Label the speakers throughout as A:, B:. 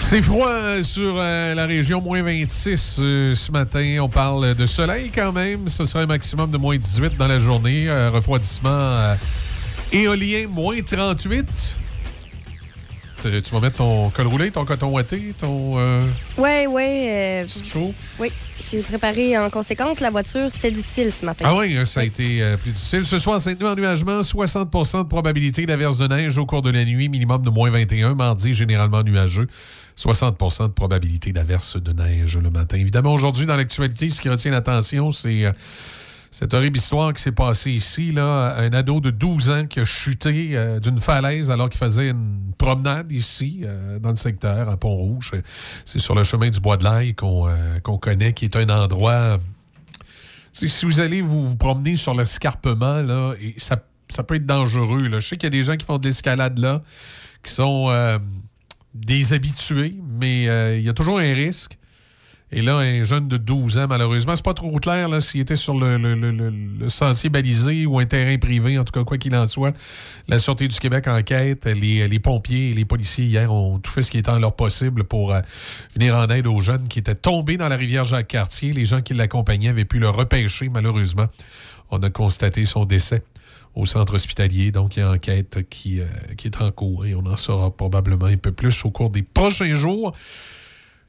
A: C'est froid sur euh, la région, moins 26 euh, ce matin. On parle de soleil quand même. Ce sera un maximum de moins 18 dans la journée. Euh, refroidissement éolien, moins 38. Tu vas mettre ton col roulé, ton coton ouaté, ton.
B: Oui, oui.
A: ce qu'il faut?
B: Oui. J'ai préparé en conséquence. La voiture, c'était difficile ce matin.
A: Ah oui, ça a été plus difficile. Ce soir, saint denis nuagement, 60 de probabilité d'averse de neige au cours de la nuit, minimum de moins 21. Mardi, généralement nuageux. 60% de probabilité d'averse de neige le matin. Évidemment, aujourd'hui, dans l'actualité, ce qui retient l'attention, c'est euh, cette horrible histoire qui s'est passée ici. Là, un ado de 12 ans qui a chuté euh, d'une falaise alors qu'il faisait une promenade ici, euh, dans le secteur, à Pont-Rouge. C'est sur le chemin du Bois de l'Aille qu'on connaît, qui est un endroit... Si vous allez vous, promener sur l'escarpement, là, ça, ça peut être dangereux. Là. Je sais qu'il y a des gens qui font de l'escalade là, qui sont des habitués, mais euh, il y a toujours un risque. Et là, un jeune de 12 ans, malheureusement, c'est pas trop clair s'il était sur le, sentier balisé ou un terrain privé, en tout cas, quoi qu'il en soit. La Sûreté du Québec enquête. Les, les pompiers et les policiers, hier, ont tout fait ce qui était en leur possible pour euh, venir en aide aux jeunes qui étaient tombés dans la rivière Jacques-Cartier. Les gens qui l'accompagnaient avaient pu le repêcher, malheureusement. On a constaté son décès au centre hospitalier. Donc, il y a une enquête qui, euh, qui est en cours et on en saura probablement un peu plus au cours des prochains jours.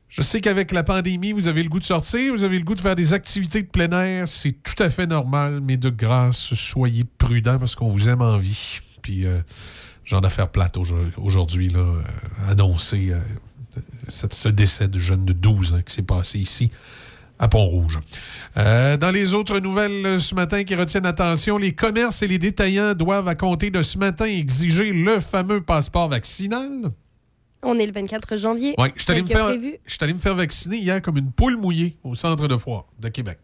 A: Je sais qu'avec la pandémie, vous avez le goût de sortir, vous avez le goût de faire des activités de plein air. C'est tout à fait normal, mais de grâce, soyez prudents parce qu'on vous aime en vie. Puis, euh, j'en ai faire plate aujourd'hui, là, euh, annoncer ce décès de jeune de 12 ans qui s'est passé ici à Pont-Rouge. Euh, dans les autres nouvelles euh, ce matin qui retiennent attention, les commerces et les détaillants doivent, à compter de ce matin, exiger le fameux passeport vaccinal.
B: On est le 24 janvier.
A: Oui, je suis allé, me faire vacciner hier comme une poule mouillée au centre de foire de Québec.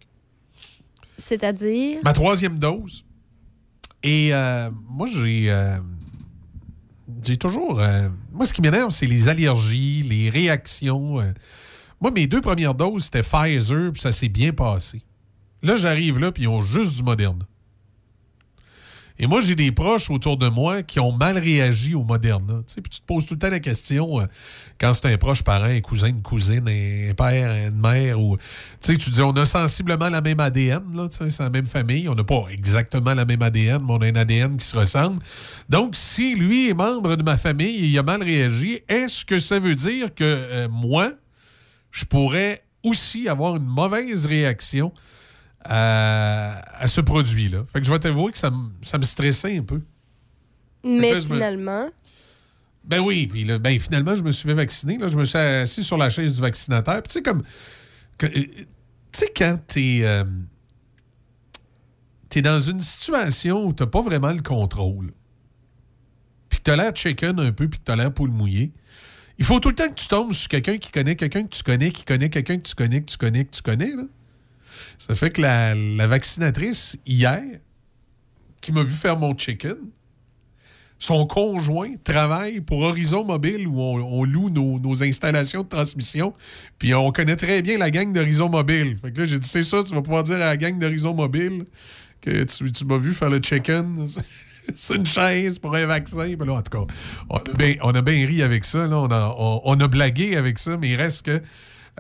B: C'est-à-dire?
A: Ma troisième dose. Et euh, moi, j'ai. j'ai toujours. moi, ce qui m'énerve, c'est les allergies, les réactions. Moi, mes deux premières doses, c'était Pfizer, puis ça s'est bien passé. Là, j'arrive là, puis ils ont juste du moderne. Et moi, j'ai des proches autour de moi qui ont mal réagi au Moderna. Puis tu te poses tout le temps la question, euh, quand c'est un proche parent, un cousin, une cousine, un père, une mère, ou tu dis, on a sensiblement la même ADN, c'est la même famille. On n'a pas exactement la même ADN, mais on a un ADN qui se ressemble. Donc, si lui est membre de ma famille et il a mal réagi, est-ce que ça veut dire que euh, moi, je pourrais aussi avoir une mauvaise réaction à, ce produit-là. Fait que je vais t'avouer que ça, me stressait un peu.
B: Mais finalement?
A: Ben oui, puis ben, finalement, je me suis fait vacciner. Là, je me suis assis sur la chaise du vaccinateur. tu sais, comme. Euh, tu sais, quand t'es. Euh, t'es dans une situation où t'as pas vraiment le contrôle, puis que t'as l'air chicken un peu, puis que t'as l'air poule mouillé, il faut tout le temps que tu tombes sur quelqu'un qui connaît quelqu'un que tu connais, qui connaît quelqu'un que tu connais, que tu connais, que tu connais. Là. Ça fait que la, vaccinatrice, hier, qui m'a vu faire mon chicken, son conjoint travaille pour Horizon Mobile où on, loue nos, installations de transmission. Puis on connaît très bien la gang d'Horizon Mobile. Fait que là, j'ai dit, c'est ça, tu vas pouvoir dire à la gang d'Horizon Mobile que tu, tu m'as vu faire le chicken. c'est une chaise pour un vaccin. en tout cas, on a bien, ri avec ça. On, a, blagué avec ça, mais il reste que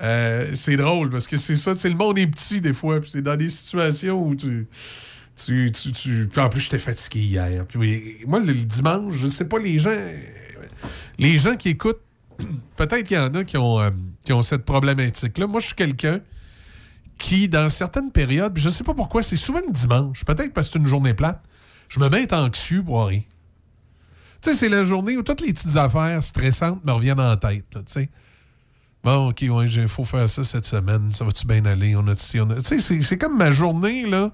A: euh, c'est drôle parce que c'est ça. Le monde est petit des fois. C'est dans des situations où tu. Tu, tu, en plus, j'étais fatigué hier. Puis, moi, le, dimanche, je sais pas, les gens. Les gens qui écoutent, peut-être qu'il y en a qui ont, euh, qui ont cette problématique-là. Moi, je suis quelqu'un qui, dans certaines périodes, je sais pas pourquoi, c'est souvent le dimanche. Peut-être parce que c'est une journée plate je me mets anxieux pour rien. Tu sais, c'est la journée où toutes les petites affaires stressantes me reviennent en tête, tu sais. Bon, OK, ouais, il faut faire ça cette semaine. Ça va-tu bien aller? On a. Tu sais, c'est comme ma journée, là,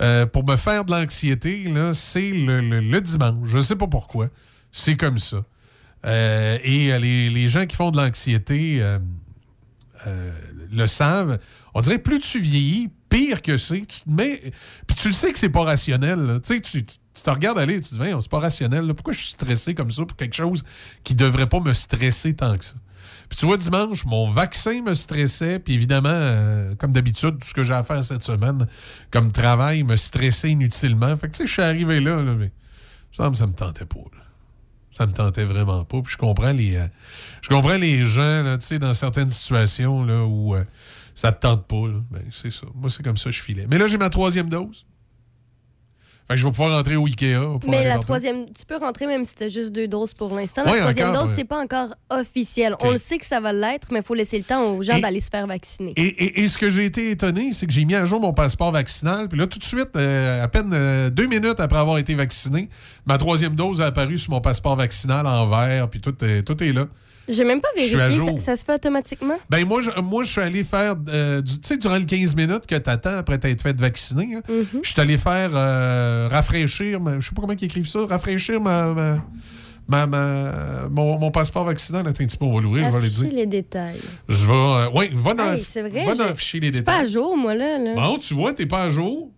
A: euh, pour me faire de l'anxiété, c'est le, dimanche. Je sais pas pourquoi. C'est comme ça. Euh, et euh, les, gens qui font de l'anxiété le savent. On dirait plus tu vieillis, pire que c'est. Tu te mets. Puis tu le sais que c'est pas rationnel. Tu, tu, te regardes aller et tu te dis, c'est pas rationnel. Pourquoi je suis stressé comme ça pour quelque chose qui devrait pas me stresser tant que ça? Puis tu vois, dimanche, mon vaccin me stressait. Puis évidemment, euh, comme d'habitude, tout ce que j'ai à faire cette semaine comme travail me stressait inutilement. Fait que tu sais, je suis arrivé là, mais Ça me, ça me tentait pas. là. Ça me tentait vraiment pas. Puis je comprends les, euh, je comprends les gens, là, tu sais, dans certaines situations là, où euh, ça te tente pas. là. Ben, c'est ça. Moi, c'est comme ça que je filais. Mais là, j'ai ma troisième dose. Fait que je vais pouvoir rentrer au Ikea.
B: Mais la troisième, tu peux rentrer même si tu as juste deux doses pour l'instant. La
A: Ouais,
B: troisième
A: encore,
B: dose,
A: ouais.
B: c'est pas encore officiel. On le sait que ça va l'être, mais il faut laisser le temps aux gens d'aller se faire vacciner.
A: Et, et- et ce que j'ai été étonné, c'est que j'ai mis à jour mon passeport vaccinal. Puis là, tout de suite, euh, à peine euh, deux minutes après avoir été vacciné, ma troisième dose a apparu sur mon passeport vaccinal en vert. Puis tout, tout est là.
B: J'ai même pas vérifié. Ça, ça se fait automatiquement?
A: Ben moi, je, moi, je suis allé faire, euh, tu sais, durant les 15 minutes que tu attends après t'être fait vacciner, hein,
B: Mhm.
A: je suis allé faire euh, rafraîchir, ma- je sais pas comment ils écrivent ça, rafraîchir ma, ma- ma- ma- mon, mon passeport vaccinal. Attends un petit peu, on va l'ouvrir, je vais
B: Afficher
A: dire.
B: les détails.
A: Je vais, euh, oui, va dans,
B: Hey, vrai,
A: va dans afficher les
B: Je suis pas à
A: détails.
B: jour, moi, là. là.
A: Bon, tu vois, t'es pas à jour.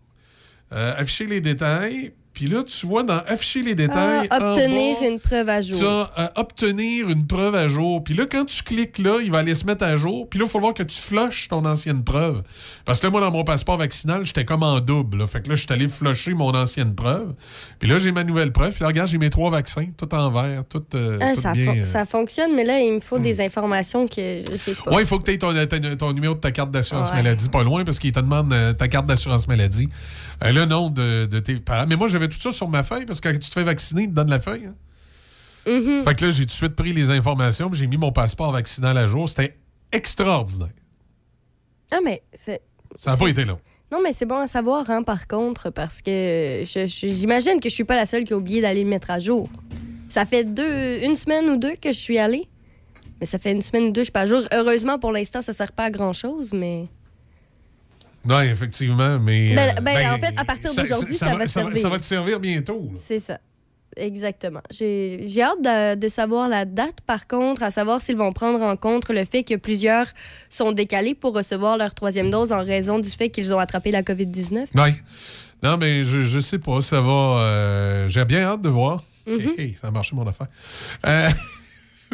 A: Euh, afficher les détails. Puis là, tu vois, dans afficher les
B: Ah,
A: détails. en
B: obtenir
A: bas,
B: une preuve à jour.
A: tu as euh, obtenir une preuve à jour. Puis là, quand tu cliques là, il va aller se mettre à jour. Puis là, il faut voir que tu flushes ton ancienne preuve. Parce que là, moi, dans mon passeport vaccinal, j'étais comme en double. là. Fait que là, je suis allé flusher mon ancienne preuve. Puis là, j'ai ma nouvelle preuve. Puis là, regarde, j'ai mes trois vaccins, tout en vert, tout, euh,
B: Ah,
A: tout
B: ça,
A: bien.
B: fon-
A: euh.
B: ça fonctionne, mais là, il me faut des informations que je sais pas.
A: Ouais, il faut que tu aies ton, ton- ton numéro de ta carte d'assurance
B: Ouais.
A: maladie, pas loin, parce qu'il te demande euh, ta carte d'assurance maladie, le nom de, de tes parents. Mais moi, j'avais tout ça sur ma feuille, parce que quand tu te fais vacciner, ils te donnent la feuille. hein.
B: Mhm.
A: Fait que là, j'ai tout de suite pris les informations, puis j'ai mis mon passeport vaccinal à jour. C'était extraordinaire.
B: Ah, mais c'est.
A: Ça n'a pas été long.
B: Non, mais c'est bon à savoir, hein, par contre, parce que j'imagine que je suis pas la seule qui a oublié d'aller le mettre à jour. Ça fait deux, une semaine ou deux que je suis allée. Mais ça fait une semaine ou deux que je suis pas à jour. Heureusement, pour l'instant, ça sert pas à grand-chose, mais...
A: Oui, effectivement, mais.
B: Ben-
A: euh,
B: ben, en fait, à partir d'aujourd'hui, ça va te servir.
A: Ça va te servir bientôt.
B: C'est ça. Exactement. J'ai hâte de, de savoir la date, par contre, à savoir s'ils vont prendre en compte le fait que plusieurs sont décalés pour recevoir leur troisième dose en raison du fait qu'ils ont attrapé la COVID-19.
A: Ouais. Non, mais je, je sais pas, ça va. euh, J'ai bien hâte de voir.
B: Mhm.
A: Hey, hey, ça a marché mon affaire. Euh,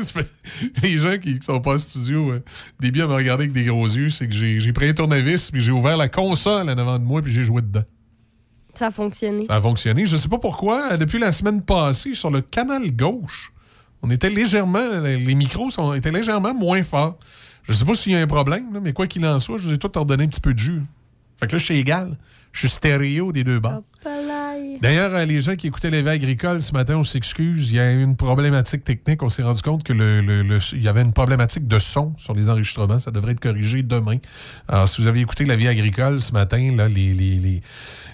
A: les gens qui, qui sont pas en studio, euh, des biens à me regarder avec des gros yeux, c'est que j'ai pris un tournevis, puis j'ai ouvert la console en avant de moi, puis j'ai joué dedans.
B: Ça a fonctionné.
A: Ça a fonctionné. Je sais pas pourquoi. euh, Depuis la semaine passée, sur le canal gauche, on était légèrement. Les micros sont, étaient légèrement moins forts. Je sais pas s'il y a un problème, là, mais quoi qu'il en soit, je vous ai tout ordonné un petit peu de jus. Fait que là, je suis égal. Je suis stéréo des deux bords.
B: Hopalaï.
A: D'ailleurs, euh, les gens qui écoutaient l'éveil agricole ce matin, on s'excuse. Il y a une problématique technique. On s'est rendu compte que le, y avait une problématique de son sur les enregistrements. Ça devrait être corrigé demain. Alors, si vous avez écouté la vie agricole ce matin, les, les,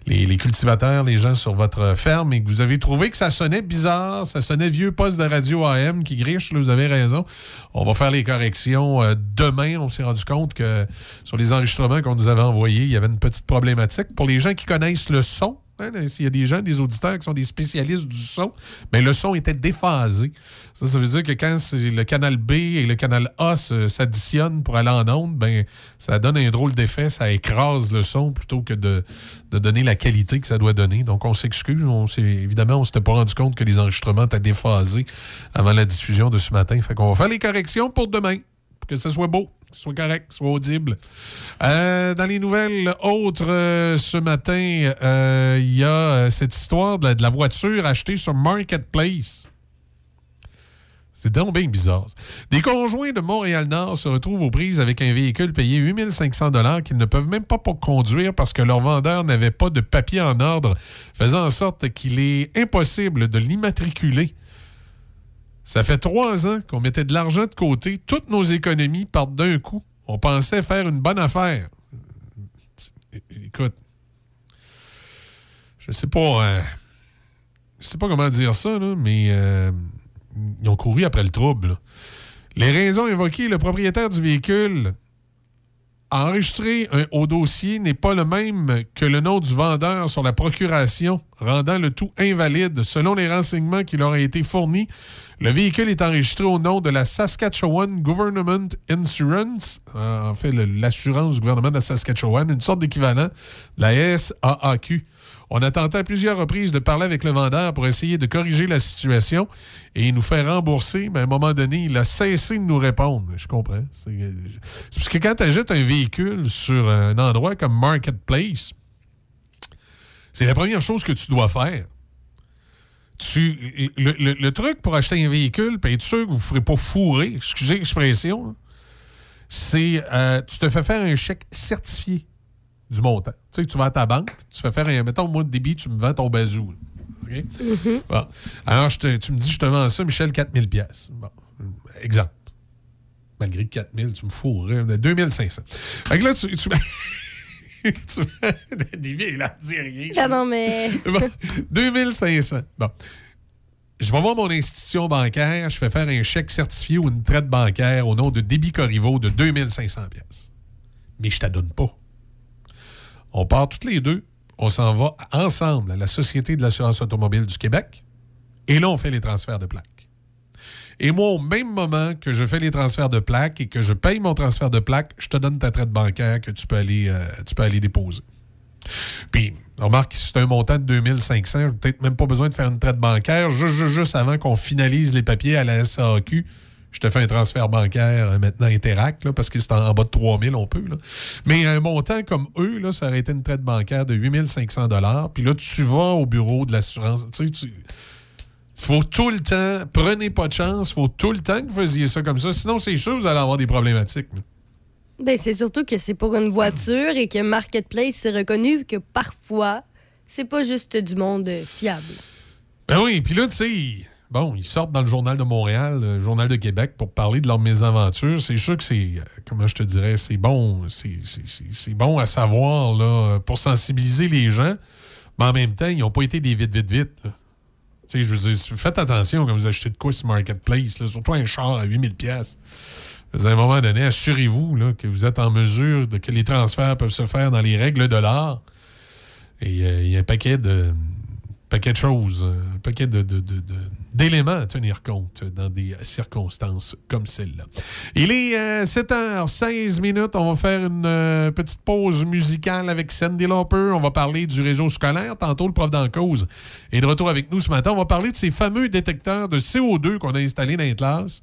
A: les, cultivateurs, les gens sur votre ferme, et que vous avez trouvé que ça sonnait bizarre, ça sonnait vieux poste de radio AM qui griche, vous avez raison. On va faire les corrections euh, demain. On s'est rendu compte que sur les enregistrements qu'on nous avait envoyés, il y avait une petite problématique. Pour les gens qui connaissent le son, s'il y a des gens, des auditeurs qui sont des spécialistes du son, mais le son était déphasé. Ça, ça veut dire que quand le canal B et le canal A s'additionnent pour aller en onde, ben, ça donne un drôle d'effet, ça écrase le son plutôt que de, de donner la qualité que ça doit donner. Donc, on s'excuse. On évidemment, on s'était pas rendu compte que les enregistrements étaient déphasés avant la diffusion de ce matin. Fait qu'on va faire les corrections pour demain, que ce soit beau, que ce soit correct, que ce soit audible. Euh, dans les nouvelles autres, euh, ce matin, euh, il y a cette histoire de la, voiture achetée sur Marketplace. C'est donc bien bizarre. Des conjoints de Montréal-Nord se retrouvent aux prises avec un véhicule payé 8500 dollars qu'ils ne peuvent même pas pour conduire parce que leur vendeur n'avait pas de papier en ordre, faisant en sorte qu'il est impossible de l'immatriculer. Ça fait trois ans qu'on mettait de l'argent de côté. Toutes nos économies partent d'un coup. On pensait faire une bonne affaire. Écoute, je sais pas, euh, je sais pas comment dire ça, mais euh, ils ont couru après le trouble. Les raisons évoquées, le propriétaire du véhicule enregistré un- au dossier n'est pas le même que le nom du vendeur sur la procuration, rendant le tout invalide. Selon les renseignements qui leur ont été fournis, le véhicule est enregistré au nom de la Saskatchewan Government Insurance, euh, en fait l'assurance du gouvernement de la Saskatchewan, une sorte d'équivalent de la SAAQ. On a tenté à plusieurs reprises de parler avec le vendeur pour essayer de corriger la situation et il nous fait rembourser, mais à un moment donné, il a cessé de nous répondre. Je comprends. C'est c'est parce que quand tu achètes un véhicule sur un endroit comme Marketplace, c'est la première chose que tu dois faire. Tu, le, truc pour acheter un véhicule, puis être sûr que vous ne ferez pas fourrer, excusez l'expression, c'est euh, tu te fais faire un chèque certifié du montant. Tu sais, tu vas à ta banque, tu fais faire un. Mettons, moi, de débit, tu me vends ton bazou. Bon. Alors, je te- tu me dis, je te vends ça, Michel, 4000 pièces. Bon. Exemple. Malgré que 4000, tu me fourrais. 2500. Fait que là, tu. tu tu Des là, dis rien.
B: Ah non, mais.
A: Bon, 2500. Bon. Je vais voir mon institution bancaire, je fais faire un chèque certifié ou une traite bancaire au nom de Débit Corriveau de 2500 pièces. Mais je ne donne pas. On part toutes les deux, on s'en va ensemble à la Société de l'assurance automobile du Québec et là, on fait les transferts de plaques. Et moi, au même moment que je fais les transferts de plaques et que je paye mon transfert de plaques, je te donne ta traite bancaire que tu peux aller, euh, déposer. Puis, remarque, c'est un montant de 2500, j'ai peut-être même pas besoin de faire une traite bancaire. Juste, juste, juste avant qu'on finalise les papiers à la SAQ, je te fais un transfert bancaire euh, maintenant Interact, là, parce que c'est en, en bas de 3000, on peut. là. Mais un montant comme eux, là, ça aurait été une traite bancaire de 8500 Puis là, tu vas au bureau de l'assurance. Tu sais, tu faut tout le temps, prenez pas de chance, faut tout le temps que vous faisiez ça comme ça. Sinon, c'est sûr que vous allez avoir des problématiques.
B: Ben, c'est surtout que c'est pour une voiture et que Marketplace, c'est reconnu que parfois, c'est pas juste du monde euh, fiable.
A: Ben oui, puis là, tu sais, bon, ils sortent dans le Journal de Montréal, le Journal de Québec, pour parler de leurs mésaventures. C'est sûr que c'est, euh, comment je te dirais, c'est bon, c'est, bon à savoir, pour sensibiliser les gens, mais en même temps, ils n'ont pas été des vite, vite, vite. là. Je veux dire, faites attention quand vous achetez de quoi sur Marketplace, surtout un char à 8000 pièces. À un moment donné, assurez-vous que vous êtes en mesure de que les transferts peuvent se faire dans les règles de l'art. Et euh, il y a un paquet de, paquet de choses, un paquet de- d'éléments à tenir compte dans des circonstances comme celle-là. Il est euh, 7h16 minutes. On va faire une euh, petite pause musicale avec Sandy Lauper. On va parler du réseau scolaire. Tantôt, le prof d'en cause est de retour avec nous ce matin. On va parler de ces fameux détecteurs de CO2 qu'on a installés dans les classes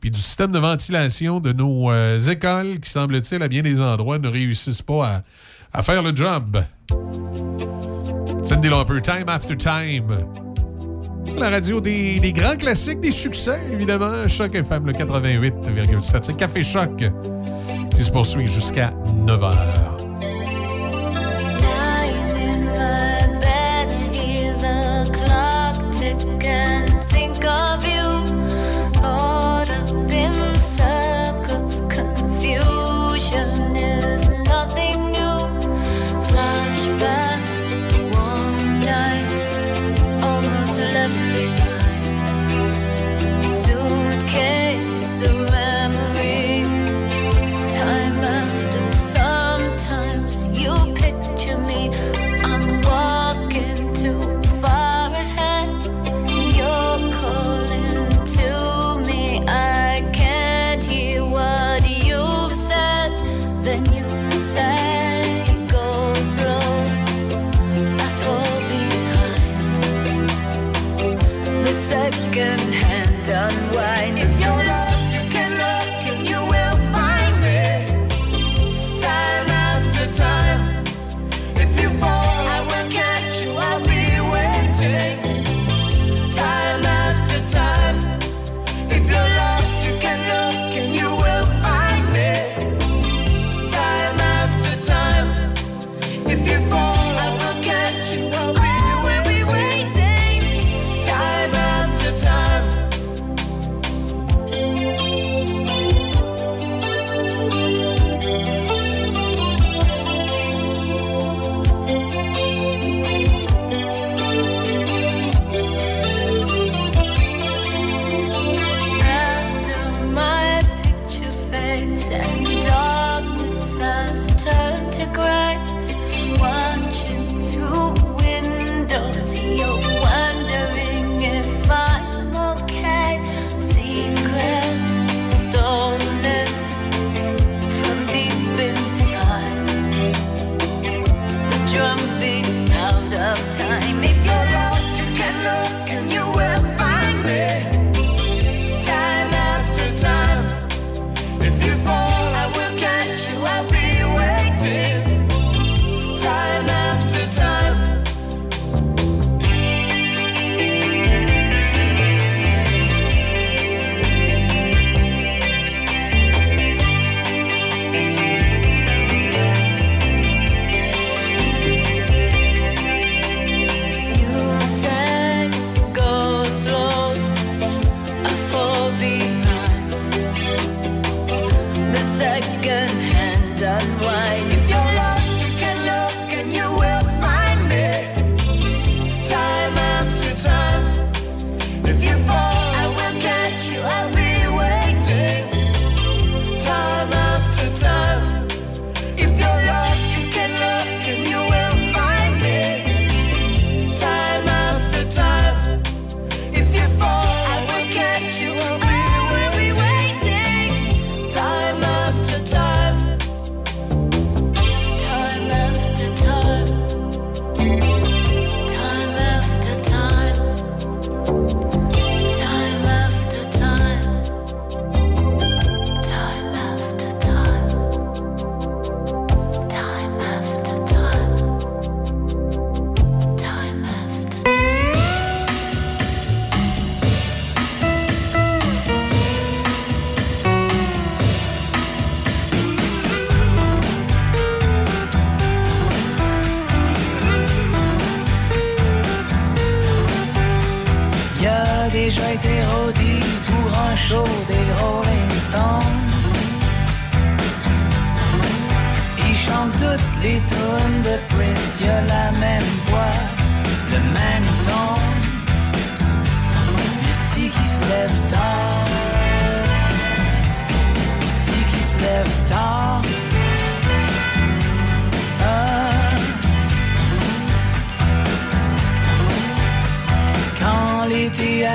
A: puis du système de ventilation de nos euh, écoles qui, semble-t-il, à bien des endroits, ne réussissent pas à, faire le job. Cindy Lauper, Time After Time. La radio des, des grands classiques, des succès, évidemment. Choc FM, le 88,7. C'est Café Choc qui se poursuit jusqu'à 9 h.
C: done well.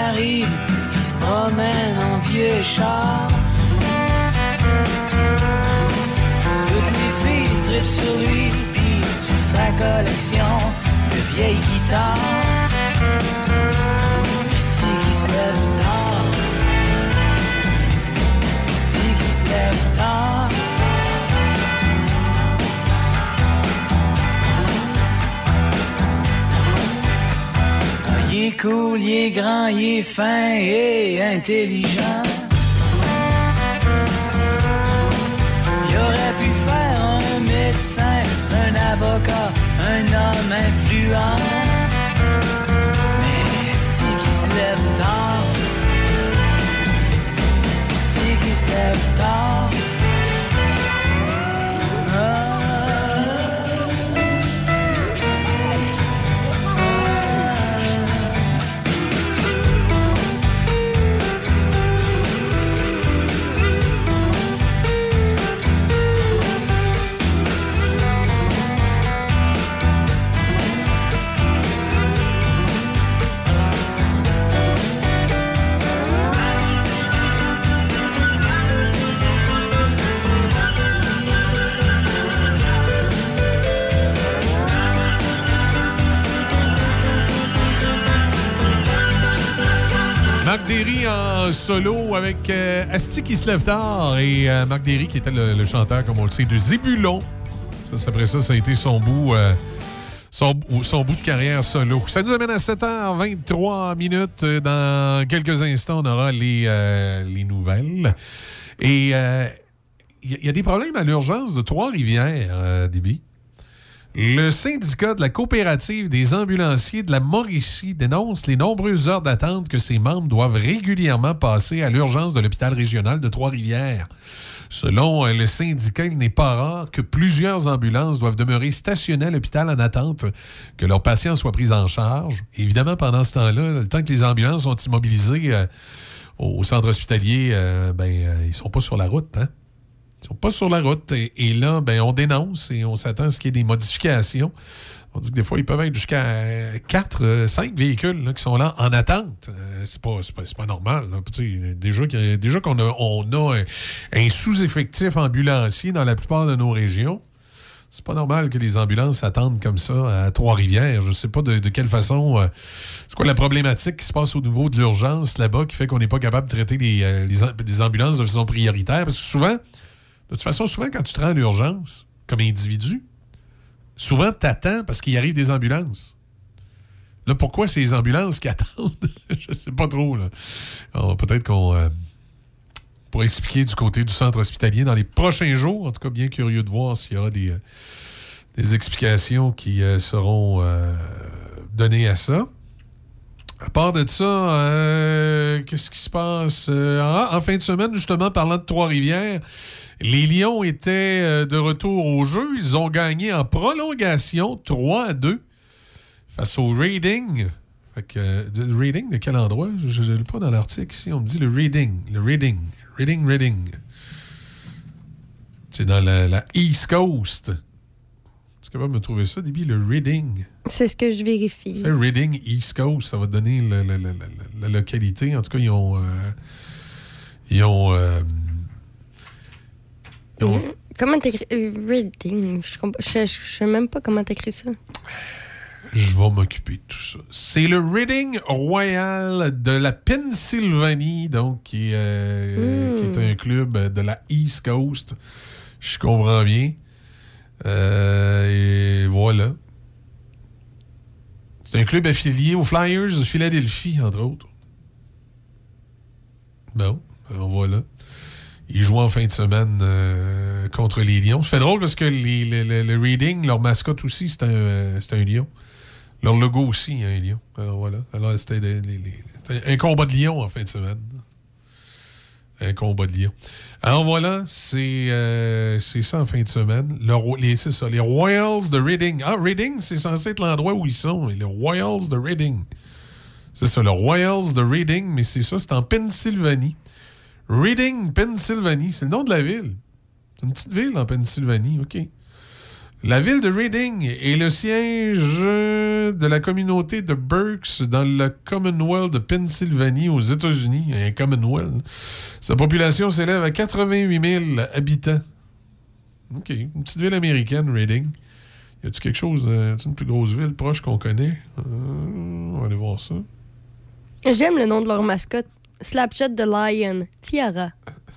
C: Arrive, il se promène en vieux char. Toutes les filles trippent sur lui, puis sur sa collection de vieilles guitares. Cool, il est grand, il est fin et intelligent. Il aurait pu faire un médecin, un avocat, un homme influent. Mais c'est qui se lève tard? C'est qui se lève tard?
A: Marc Derry en solo avec euh, Asti qui se lève tard et euh, Marc Derry qui était le, chanteur, comme on le sait, de Zébulon. Ça, après ça, ça a été son bout, euh, son, bout de carrière solo. Ça nous amène à 7h23 minutes. Euh, Dans quelques instants, on aura les, les nouvelles. Et il y, a- des problèmes à l'urgence de Trois-Rivières, Déby? Le syndicat de la coopérative des ambulanciers de la Mauricie dénonce les nombreuses heures d'attente que ses membres doivent régulièrement passer à l'urgence de l'hôpital régional de Trois-Rivières. Selon euh, le syndicat, il n'est pas rare que plusieurs ambulances doivent demeurer stationnées à l'hôpital en attente que leurs patients soient pris en charge. Évidemment, pendant ce temps-là, le temps que les ambulances sont immobilisées euh, au centre hospitalier, euh, ben, euh, ils sont pas sur la route. Hein? Ils sont pas sur la route. Et, là, ben, on dénonce et on s'attend à ce qu'il y ait des modifications. On dit que des fois, ils peuvent être jusqu'à 4, 5 véhicules là, qui sont là en attente. Euh, c'est pas, pas, normal. déjà déjà qu'on a, on a un, un sous-effectif ambulancier dans la plupart de nos régions. C'est pas normal que les ambulances attendent comme ça à Trois-Rivières. Je sais pas de, quelle façon. euh, c'est quoi la problématique qui se passe au niveau de l'urgence là-bas qui fait qu'on n'est pas capable de traiter les, euh, les les ambulances de façon prioritaire? Parce que souvent, de toute façon, souvent, quand tu te rends à l'urgence, comme individu, souvent, t'attends parce qu'il arrive des ambulances. Là, pourquoi ces ambulances qui attendent? Je sais pas trop, là. Peut-être qu'on euh, pourrait expliquer du côté du centre hospitalier dans les prochains jours. En tout cas, bien curieux de voir s'il y aura des, euh, des explications qui euh, seront données à ça. À part de ça, euh, qu'est-ce qui se passe? Euh, en, fin de semaine, justement, parlant de Trois-Rivières, les Lions étaient euh, de retour au jeu. Ils ont gagné en prolongation 3 à 2 face au Reading. Fait que, Reading, de quel endroit? Je ne l'ai pas dans l'article ici. On me dit le Reading. Le Reading. Reading, Reading. C'est dans la East Coast. Tu capable de me trouver ça, Déby? Le Reading?
B: C'est ce que je vérifie.
A: Fais Reading East Coast, ça va te donner la, la- la- la- la localité. En tout cas, ils ont. euh, ils ont. euh, ils ont-
B: Comment t'écris euh, Reading? Je, comp- je, je- je sais même pas comment t'écris ça.
A: je vais m'occuper de tout ça. C'est le Reading Royal de la Pennsylvanie, donc, qui, est, euh,
B: Mm.
A: qui est un club de la East Coast. Je comprends bien. Euh, et voilà. C'est un club affilié aux Flyers de Philadelphie, entre autres. Bon, ben voilà. Ils jouent en fin de semaine euh, contre les Lions. Fait drôle parce que les- le, Reading, leur mascotte aussi, c'est un, euh, c'est un lion. Leur logo aussi, un lion. Alors voilà. Alors c'était un combat de lion en fin de semaine. Un combat de lion. Alors voilà, c'est euh, c'est ça en fin de semaine. Les, c'est ça, les Royals de Reading. Ah, Reading, c'est censé être l'endroit où ils sont. Les Royals de Reading. C'est ça, le Royals de Reading, mais c'est ça, c'est en Pennsylvanie. Reading, Pennsylvanie, c'est le nom de la ville. C'est une petite ville en Pennsylvanie, OK. La ville de Reading est le siège de la communauté de Berks dans le Commonwealth de Pennsylvanie aux États-Unis. Un Commonwealth. Sa population s'élève à 88 000 habitants. OK. Une petite ville américaine, Reading. Y a-t-il quelque chose, euh, une plus grosse ville proche qu'on connaît? Euh, on va aller voir ça.
B: J'aime le nom de leur mascotte. Slapshot de Lion. Tiara.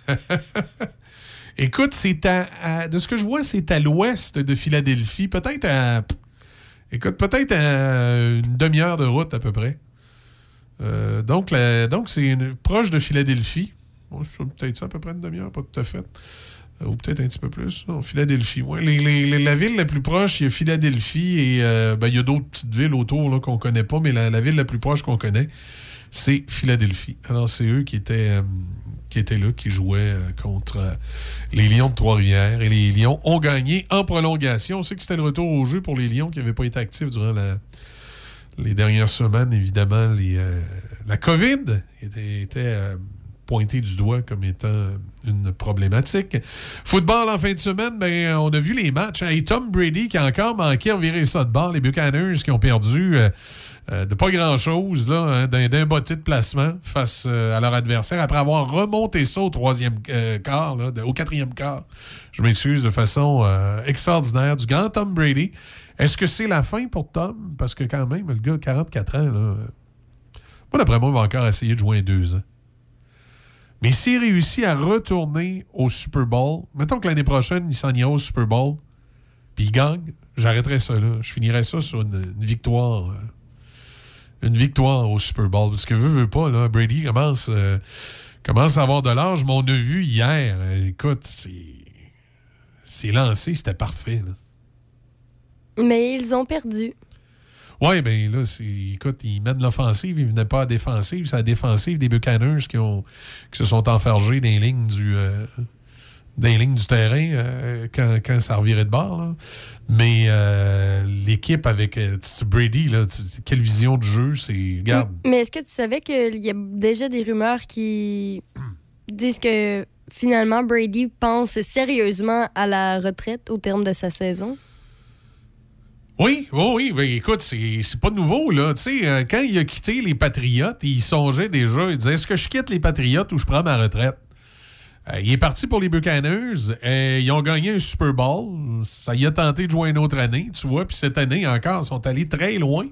A: Écoute, c'est à, de ce que je vois, c'est à l'ouest de Philadelphie, peut-être à, écoute, peut-être à une demi-heure de route à peu près. Euh, donc, donc c'est proche de Philadelphie. Bon, c'est peut-être ça à peu près une demi-heure, pas tout à fait. Euh, ou peut-être un petit peu plus. Non, Philadelphie. La ville la plus proche, il y a Philadelphie et euh, ben, il y a d'autres petites villes autour qu'on connaît pas, mais la, ville la plus proche qu'on connaît, c'est Philadelphie. Alors, c'est eux qui étaient, qui étaient là, qui jouaient euh, contre euh, les Lions de Trois-Rivières. Et les Lions ont gagné en prolongation. On sait que c'était le retour au jeu pour les Lions qui n'avaient pas été actifs durant les dernières semaines. Évidemment, euh, la COVID était, était, pointée du doigt comme étant une problématique. Football en fin de semaine, ben, on a vu les matchs. Et Tom Brady qui a encore manqué à virer ça de bord. Les Buccaneers qui ont perdu euh, de pas grand-chose, hein, d'un, bottis de placement face euh, à leur adversaire, après avoir remonté ça au troisième euh, quart, au quatrième quart. Je m'excuse de façon extraordinaire du grand Tom Brady. Est-ce que c'est la fin pour Tom? Parce que quand même, le gars a 44 ans, là, moi, d'après moi, il va encore essayer de jouer deux ans. Mais s'il réussit à retourner au Super Bowl, mettons que l'année prochaine, il s'en ira au Super Bowl, puis il gagne, j'arrêterai ça là. Je finirai ça sur une victoire. Une victoire au Super Bowl. Parce que veut, veut pas, là, Brady commence, euh, commence à avoir de l'âge. Mais on a vu hier, euh, écoute, c'est. C'est lancé, c'était parfait. Là.
B: Mais ils ont perdu.
A: Ouais, ben là, écoute, ils mènent l'offensive, ils venaient pas à la défensive. C'est la défensive des Buccaneers qui, ont, qui se sont enfargés dans les lignes du, euh, dans les lignes du terrain euh, quand, quand ça revirait de bord. là. Mais euh, l'équipe avec euh, Brady, là, tu- quelle vision de jeu, c'est. Regarde.
B: Mais est-ce que tu savais qu'il y a déjà des rumeurs qui disent que finalement Brady pense sérieusement à la retraite au terme de sa saison?
A: Oui, oui, oui. Ben, écoute, c'est c'est pas nouveau, là. Tu sais, euh, quand il a quitté les Patriotes, il songeait déjà. Il disait Est-ce que je quitte les Patriotes ou je prends ma retraite? Euh, Il est parti pour les Buccaneers. Euh, ils ont gagné un Super Bowl. Ça y a tenté de jouer une autre année, tu vois. Puis cette année encore, ils sont allés très loin.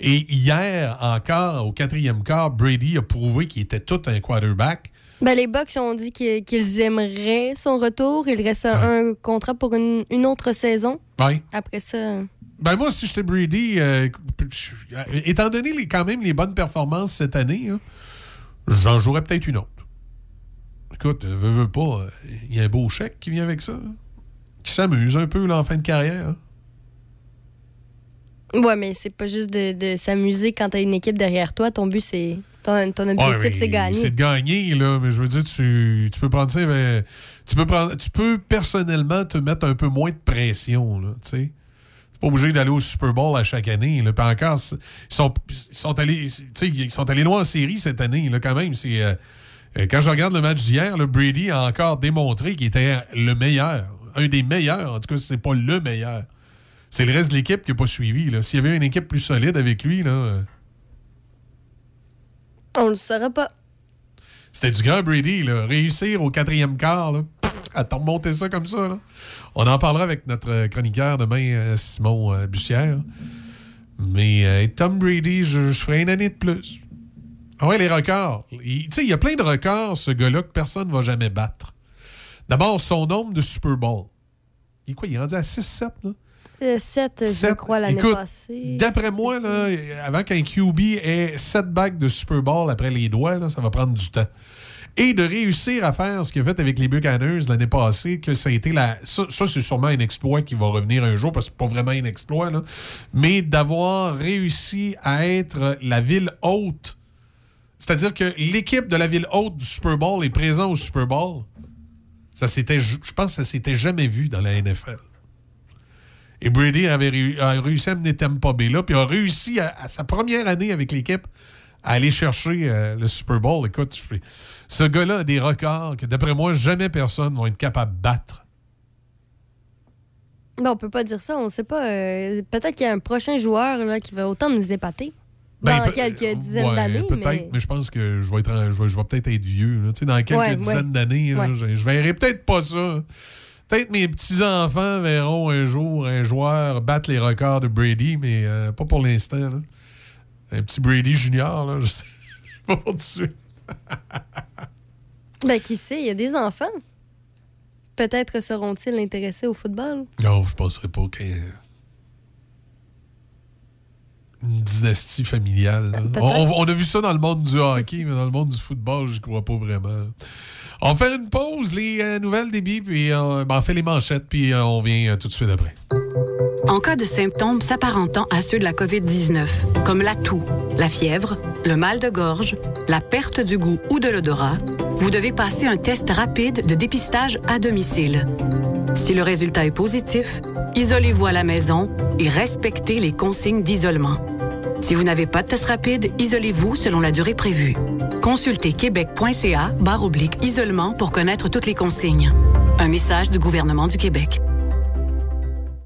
A: Et hier, encore, au quatrième quart, Brady a prouvé qu'il était tout un quarterback.
B: Ben, les Bucks ont dit qu'ils aimeraient son retour. Il reste un, un contrat pour une, une autre saison.
A: Ouais.
B: Après ça,
A: Ben moi, si j'étais Brady, euh, étant donné les, quand même les bonnes performances cette année, hein, j'en jouerais peut-être une autre. Écoute, euh, veux, veux pas, euh, il y a un beau chèque qui vient avec ça. hein, qui s'amuse un peu là, en fin de carrière. hein.
B: ouais, mais c'est pas juste de, de s'amuser quand t'as une équipe derrière toi. Ton but, c'est. Ton, ton objectif, c'est gagner.
A: C'est de gagner, là, mais je veux dire, tu, tu peux prendre ça. euh, tu, peux prendre, tu peux personnellement te mettre un peu moins de pression, là, tu sais. Pas obligé d'aller au Super Bowl à chaque année. Là. Puis encore, ils sont, ils sont allés, tu sais, ils sont allés loin en série cette année, là, quand même. C'est, euh, euh, quand je regarde le match d'hier, Brady a encore démontré qu'il était le meilleur. Un des meilleurs. En tout cas, c'est pas le meilleur. C'est le reste de l'équipe qui n'a pas suivi. S'il y avait une équipe plus solide avec lui, là. euh,
B: On le saura pas.
A: C'était du grand Brady, là. Réussir au quatrième quart, là, à te remonter ça comme ça. là. On en parlera avec notre euh, chroniqueur demain, euh, Simon euh, Bussière. Mais euh, Tom Brady, je, je ferai une année de plus. Ah ouais, les records. Tu sais, il y a plein de records, ce gars-là, que personne ne va jamais battre. D'abord, son nombre de Super Bowl. Il est quoi? Il est rendu à 6-7, là?
B: 7, je
A: Sept.
B: crois, l'année passée.
A: D'après moi, là, avant qu'un QB ait 7 bagues de Super Bowl après les doigts, là, ça va prendre du temps. et de réussir à faire ce qu'il a fait avec les Buccaneers l'année passée, que ça a été la. Ça, ça, c'est sûrement un exploit qui va revenir un jour, parce que c'est pas vraiment un exploit, là. Mais d'avoir réussi à être la ville haute. C'est-à-dire que l'équipe de la ville haute du Super Bowl est présente au Super Bowl. Ça je pense que ça s'était jamais vu dans la NFL. Et Brady avait réussi à mener Tampa Bay là, puis a réussi à, sa première année avec l'équipe à aller chercher euh, le Super Bowl. Écoute, ce gars-là a des records que, d'après moi, jamais personne va être capable de battre.
B: Ben, on peut pas dire ça, on sait pas. euh, peut-être qu'il y a un prochain joueur là, qui va autant nous épater.
A: Ben,
B: dans quelques dizaines
A: ouais,
B: d'années.
A: Peut-être,
B: mais...
A: mais... je pense que je vais, être en- je vais, je vais peut-être être vieux. là. Tu sais, Dans quelques
B: Ouais,
A: dizaines
B: ouais.
A: d'années, je, je verrai peut-être pas ça. Peut-être mes petits-enfants verront un jour un joueur battre les records de Brady, mais euh, pas pour l'instant. Un petit Brady junior, là, je sais pas pour tout de suite.
B: Ben, qui sait, il y a des enfants. Peut-être seront-ils intéressés au football.
A: Non, je penserais pas qu'il y ait une dynastie familiale. On, a vu ça dans le monde du hockey, mais dans le monde du football, je crois pas vraiment. On faire une pause, les euh, nouvelles débits, puis euh, ben, on fait les manchettes, puis euh, on vient euh, tout de suite après.
D: En cas de symptômes s'apparentant à ceux de la COVID-19, comme la toux, la fièvre, le mal de gorge, la perte du goût ou de l'odorat, vous devez passer un test rapide de dépistage à domicile. Si le résultat est positif, isolez-vous à la maison et respectez les consignes d'isolement. Si vous n'avez pas de test rapide, isolez-vous selon la durée prévue. Consultez québec.ca barre oblique isolement pour connaître toutes les consignes. Un message du gouvernement du Québec.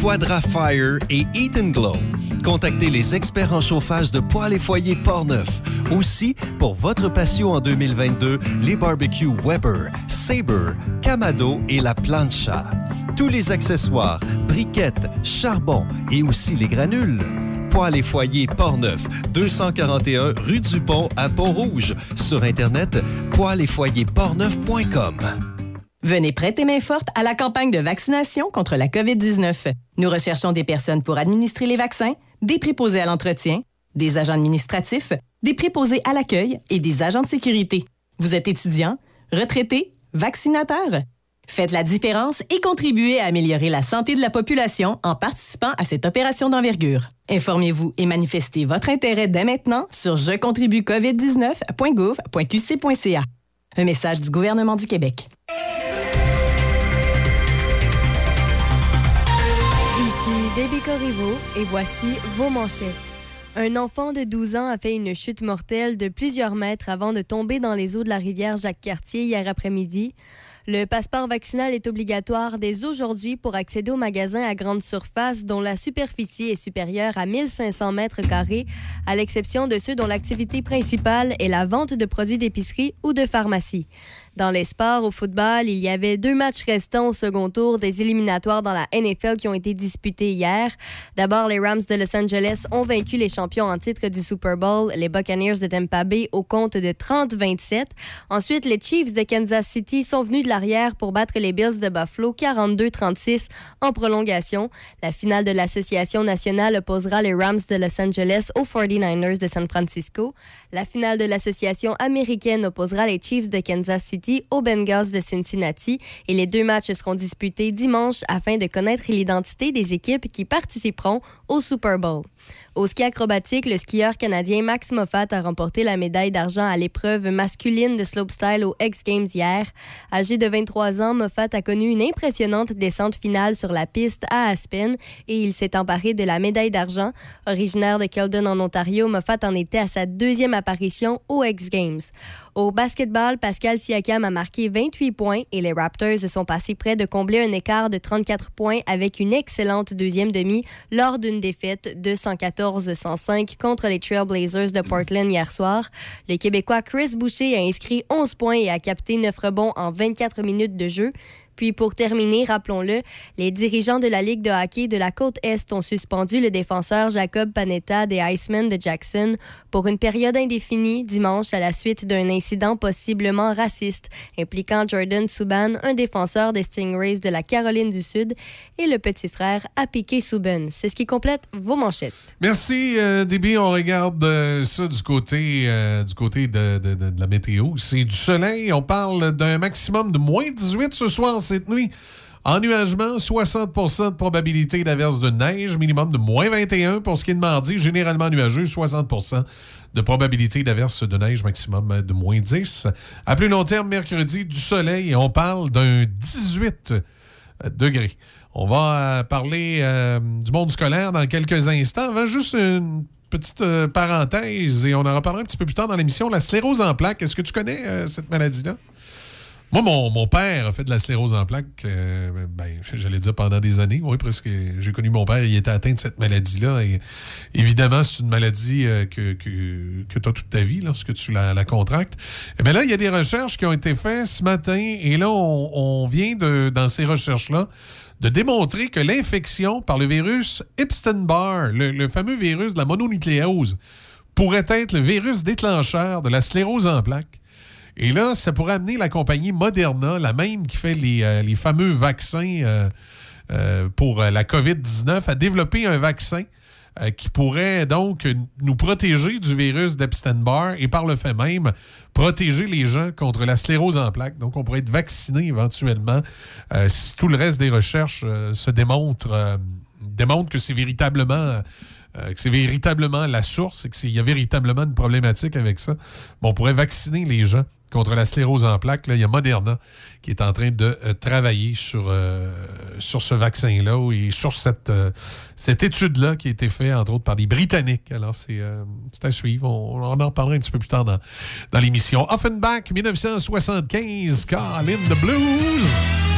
E: Quadra Fire et Eden Glow. Contactez les experts en chauffage de poêles et foyers Portneuf. Aussi, pour votre patio en 2022, les barbecues Weber, Sabre, Camado et la Plancha. Tous les accessoires, briquettes, charbon et aussi les granules. Poêles et foyers Portneuf, 241 rue du Pont à Pont-Rouge. Sur Internet, poêles et portneuf.com.
F: Venez prêter main forte à la campagne de vaccination contre la COVID-19. Nous recherchons des personnes pour administrer les vaccins, des préposés à l'entretien, des agents administratifs, des préposés à l'accueil et des agents de sécurité. Vous êtes étudiant, retraité, vaccinateur? Faites la différence et contribuez à améliorer la santé de la population en participant à cette opération d'envergure. Informez-vous et manifestez votre intérêt dès maintenant sur jecontribuecovid19.gouv.qc.ca. Un message du gouvernement du Québec.
B: Debbie Corriveau et voici vos manchettes. Un enfant de 12 ans a fait une chute mortelle de plusieurs mètres avant de tomber dans les eaux de la rivière Jacques-Cartier hier après-midi. Le passeport vaccinal est obligatoire dès aujourd'hui pour accéder aux magasins à grande surface dont la superficie est supérieure à 1500 mètres carrés, à l'exception de ceux dont l'activité principale est la vente de produits d'épicerie ou de pharmacie. Dans les sports, au football, il y avait deux matchs restants au second tour des éliminatoires dans la NFL qui ont été disputés hier. D'abord, les Rams de Los Angeles ont vaincu les champions en titre du Super Bowl, les Buccaneers de Tampa Bay, au compte de 30-27. Ensuite, les Chiefs de Kansas City sont venus de l'arrière pour battre les Bills de Buffalo 42-36 en prolongation. La finale de l'Association nationale opposera les Rams de Los Angeles aux 49ers de San Francisco. La finale de l'Association américaine opposera les Chiefs de Kansas City aux Bengals de Cincinnati et les deux matchs seront disputés dimanche afin de connaître l'identité des équipes qui participeront au Super Bowl. Au ski acrobatique, le skieur canadien Max Moffat a remporté la médaille d'argent à l'épreuve masculine de slopestyle aux X Games hier. Âgé de 23 ans, Moffat a connu une impressionnante descente finale sur la piste à Aspen et il s'est emparé de la médaille d'argent. Originaire de Keldon en Ontario, Moffat en était à sa deuxième apparition aux X Games. Au basketball, Pascal Siakam a marqué 28 points et les Raptors sont passés près de combler un écart de 34 points avec une excellente deuxième demi lors d'une défaite de 114-105 contre les Trailblazers de Portland hier soir. Le Québécois Chris Boucher a inscrit 11 points et a capté 9 rebonds en 24 minutes de jeu. Puis pour terminer, rappelons-le, les dirigeants de la Ligue de hockey de la côte Est ont suspendu le défenseur Jacob Panetta des Icemen de Jackson pour une période indéfinie dimanche à la suite d'un incident possiblement raciste impliquant Jordan Subban, un défenseur des Stingrays de la Caroline du Sud, et le petit frère Apike Subban. C'est ce qui complète vos manchettes.
A: Merci, euh. On regarde euh, ça du côté, euh, du côté de- de la météo. C'est du soleil. On parle d'un maximum de moins 18 ce soir, cette nuit. Ennuagement, 60% de probabilité d'averse de neige, minimum de moins 21 pour ce qui est de mardi, généralement nuageux, 60% de probabilité d'averse de neige, maximum de moins 10. À plus long terme, mercredi, du soleil, on parle d'un 18 degrés. On va euh, parler euh, du monde scolaire dans quelques instants. Avant, juste une petite euh, parenthèse, et on en reparlera un petit peu plus tard dans l'émission. La sclérose en plaques, est-ce que tu connais cette maladie-là? Moi, mon, père a fait de la sclérose en plaques, euh, ben, j'allais dire pendant des années. Oui, presque. J'ai connu mon père, il était atteint de cette maladie-là. Évidemment, c'est une maladie euh, que, que, tu as toute ta vie lorsque tu la, la contractes. Et bien là, il y a des recherches qui ont été faites ce matin. Et là, on, vient de, dans ces recherches-là de démontrer que l'infection par le virus Epstein-Barr, le, le fameux virus de la mononucléose, pourrait être le virus déclencheur de la sclérose en plaques. Et là, ça pourrait amener la compagnie Moderna, la même qui fait les, euh, les fameux vaccins euh, euh, pour la COVID-19, à développer un vaccin qui pourrait donc nous protéger du virus d'Epstein-Barr et par le fait même protéger les gens contre la sclérose en plaques. Donc, on pourrait être vacciné éventuellement si tout le reste des recherches se démontre, démontre que c'est véritablement... que c'est véritablement la source et qu'il y a véritablement une problématique avec ça. On pourrait vacciner les gens contre la sclérose en plaques. Il y a Moderna qui est en train de euh, travailler sur, euh, sur ce vaccin-là et sur cette, euh, cette étude-là qui a été faite, entre autres, par des Britanniques. Alors, c'est à suivre. On, en reparlera un petit peu plus tard dans, dans l'émission. Offenbach, 1975, Call in the Blues.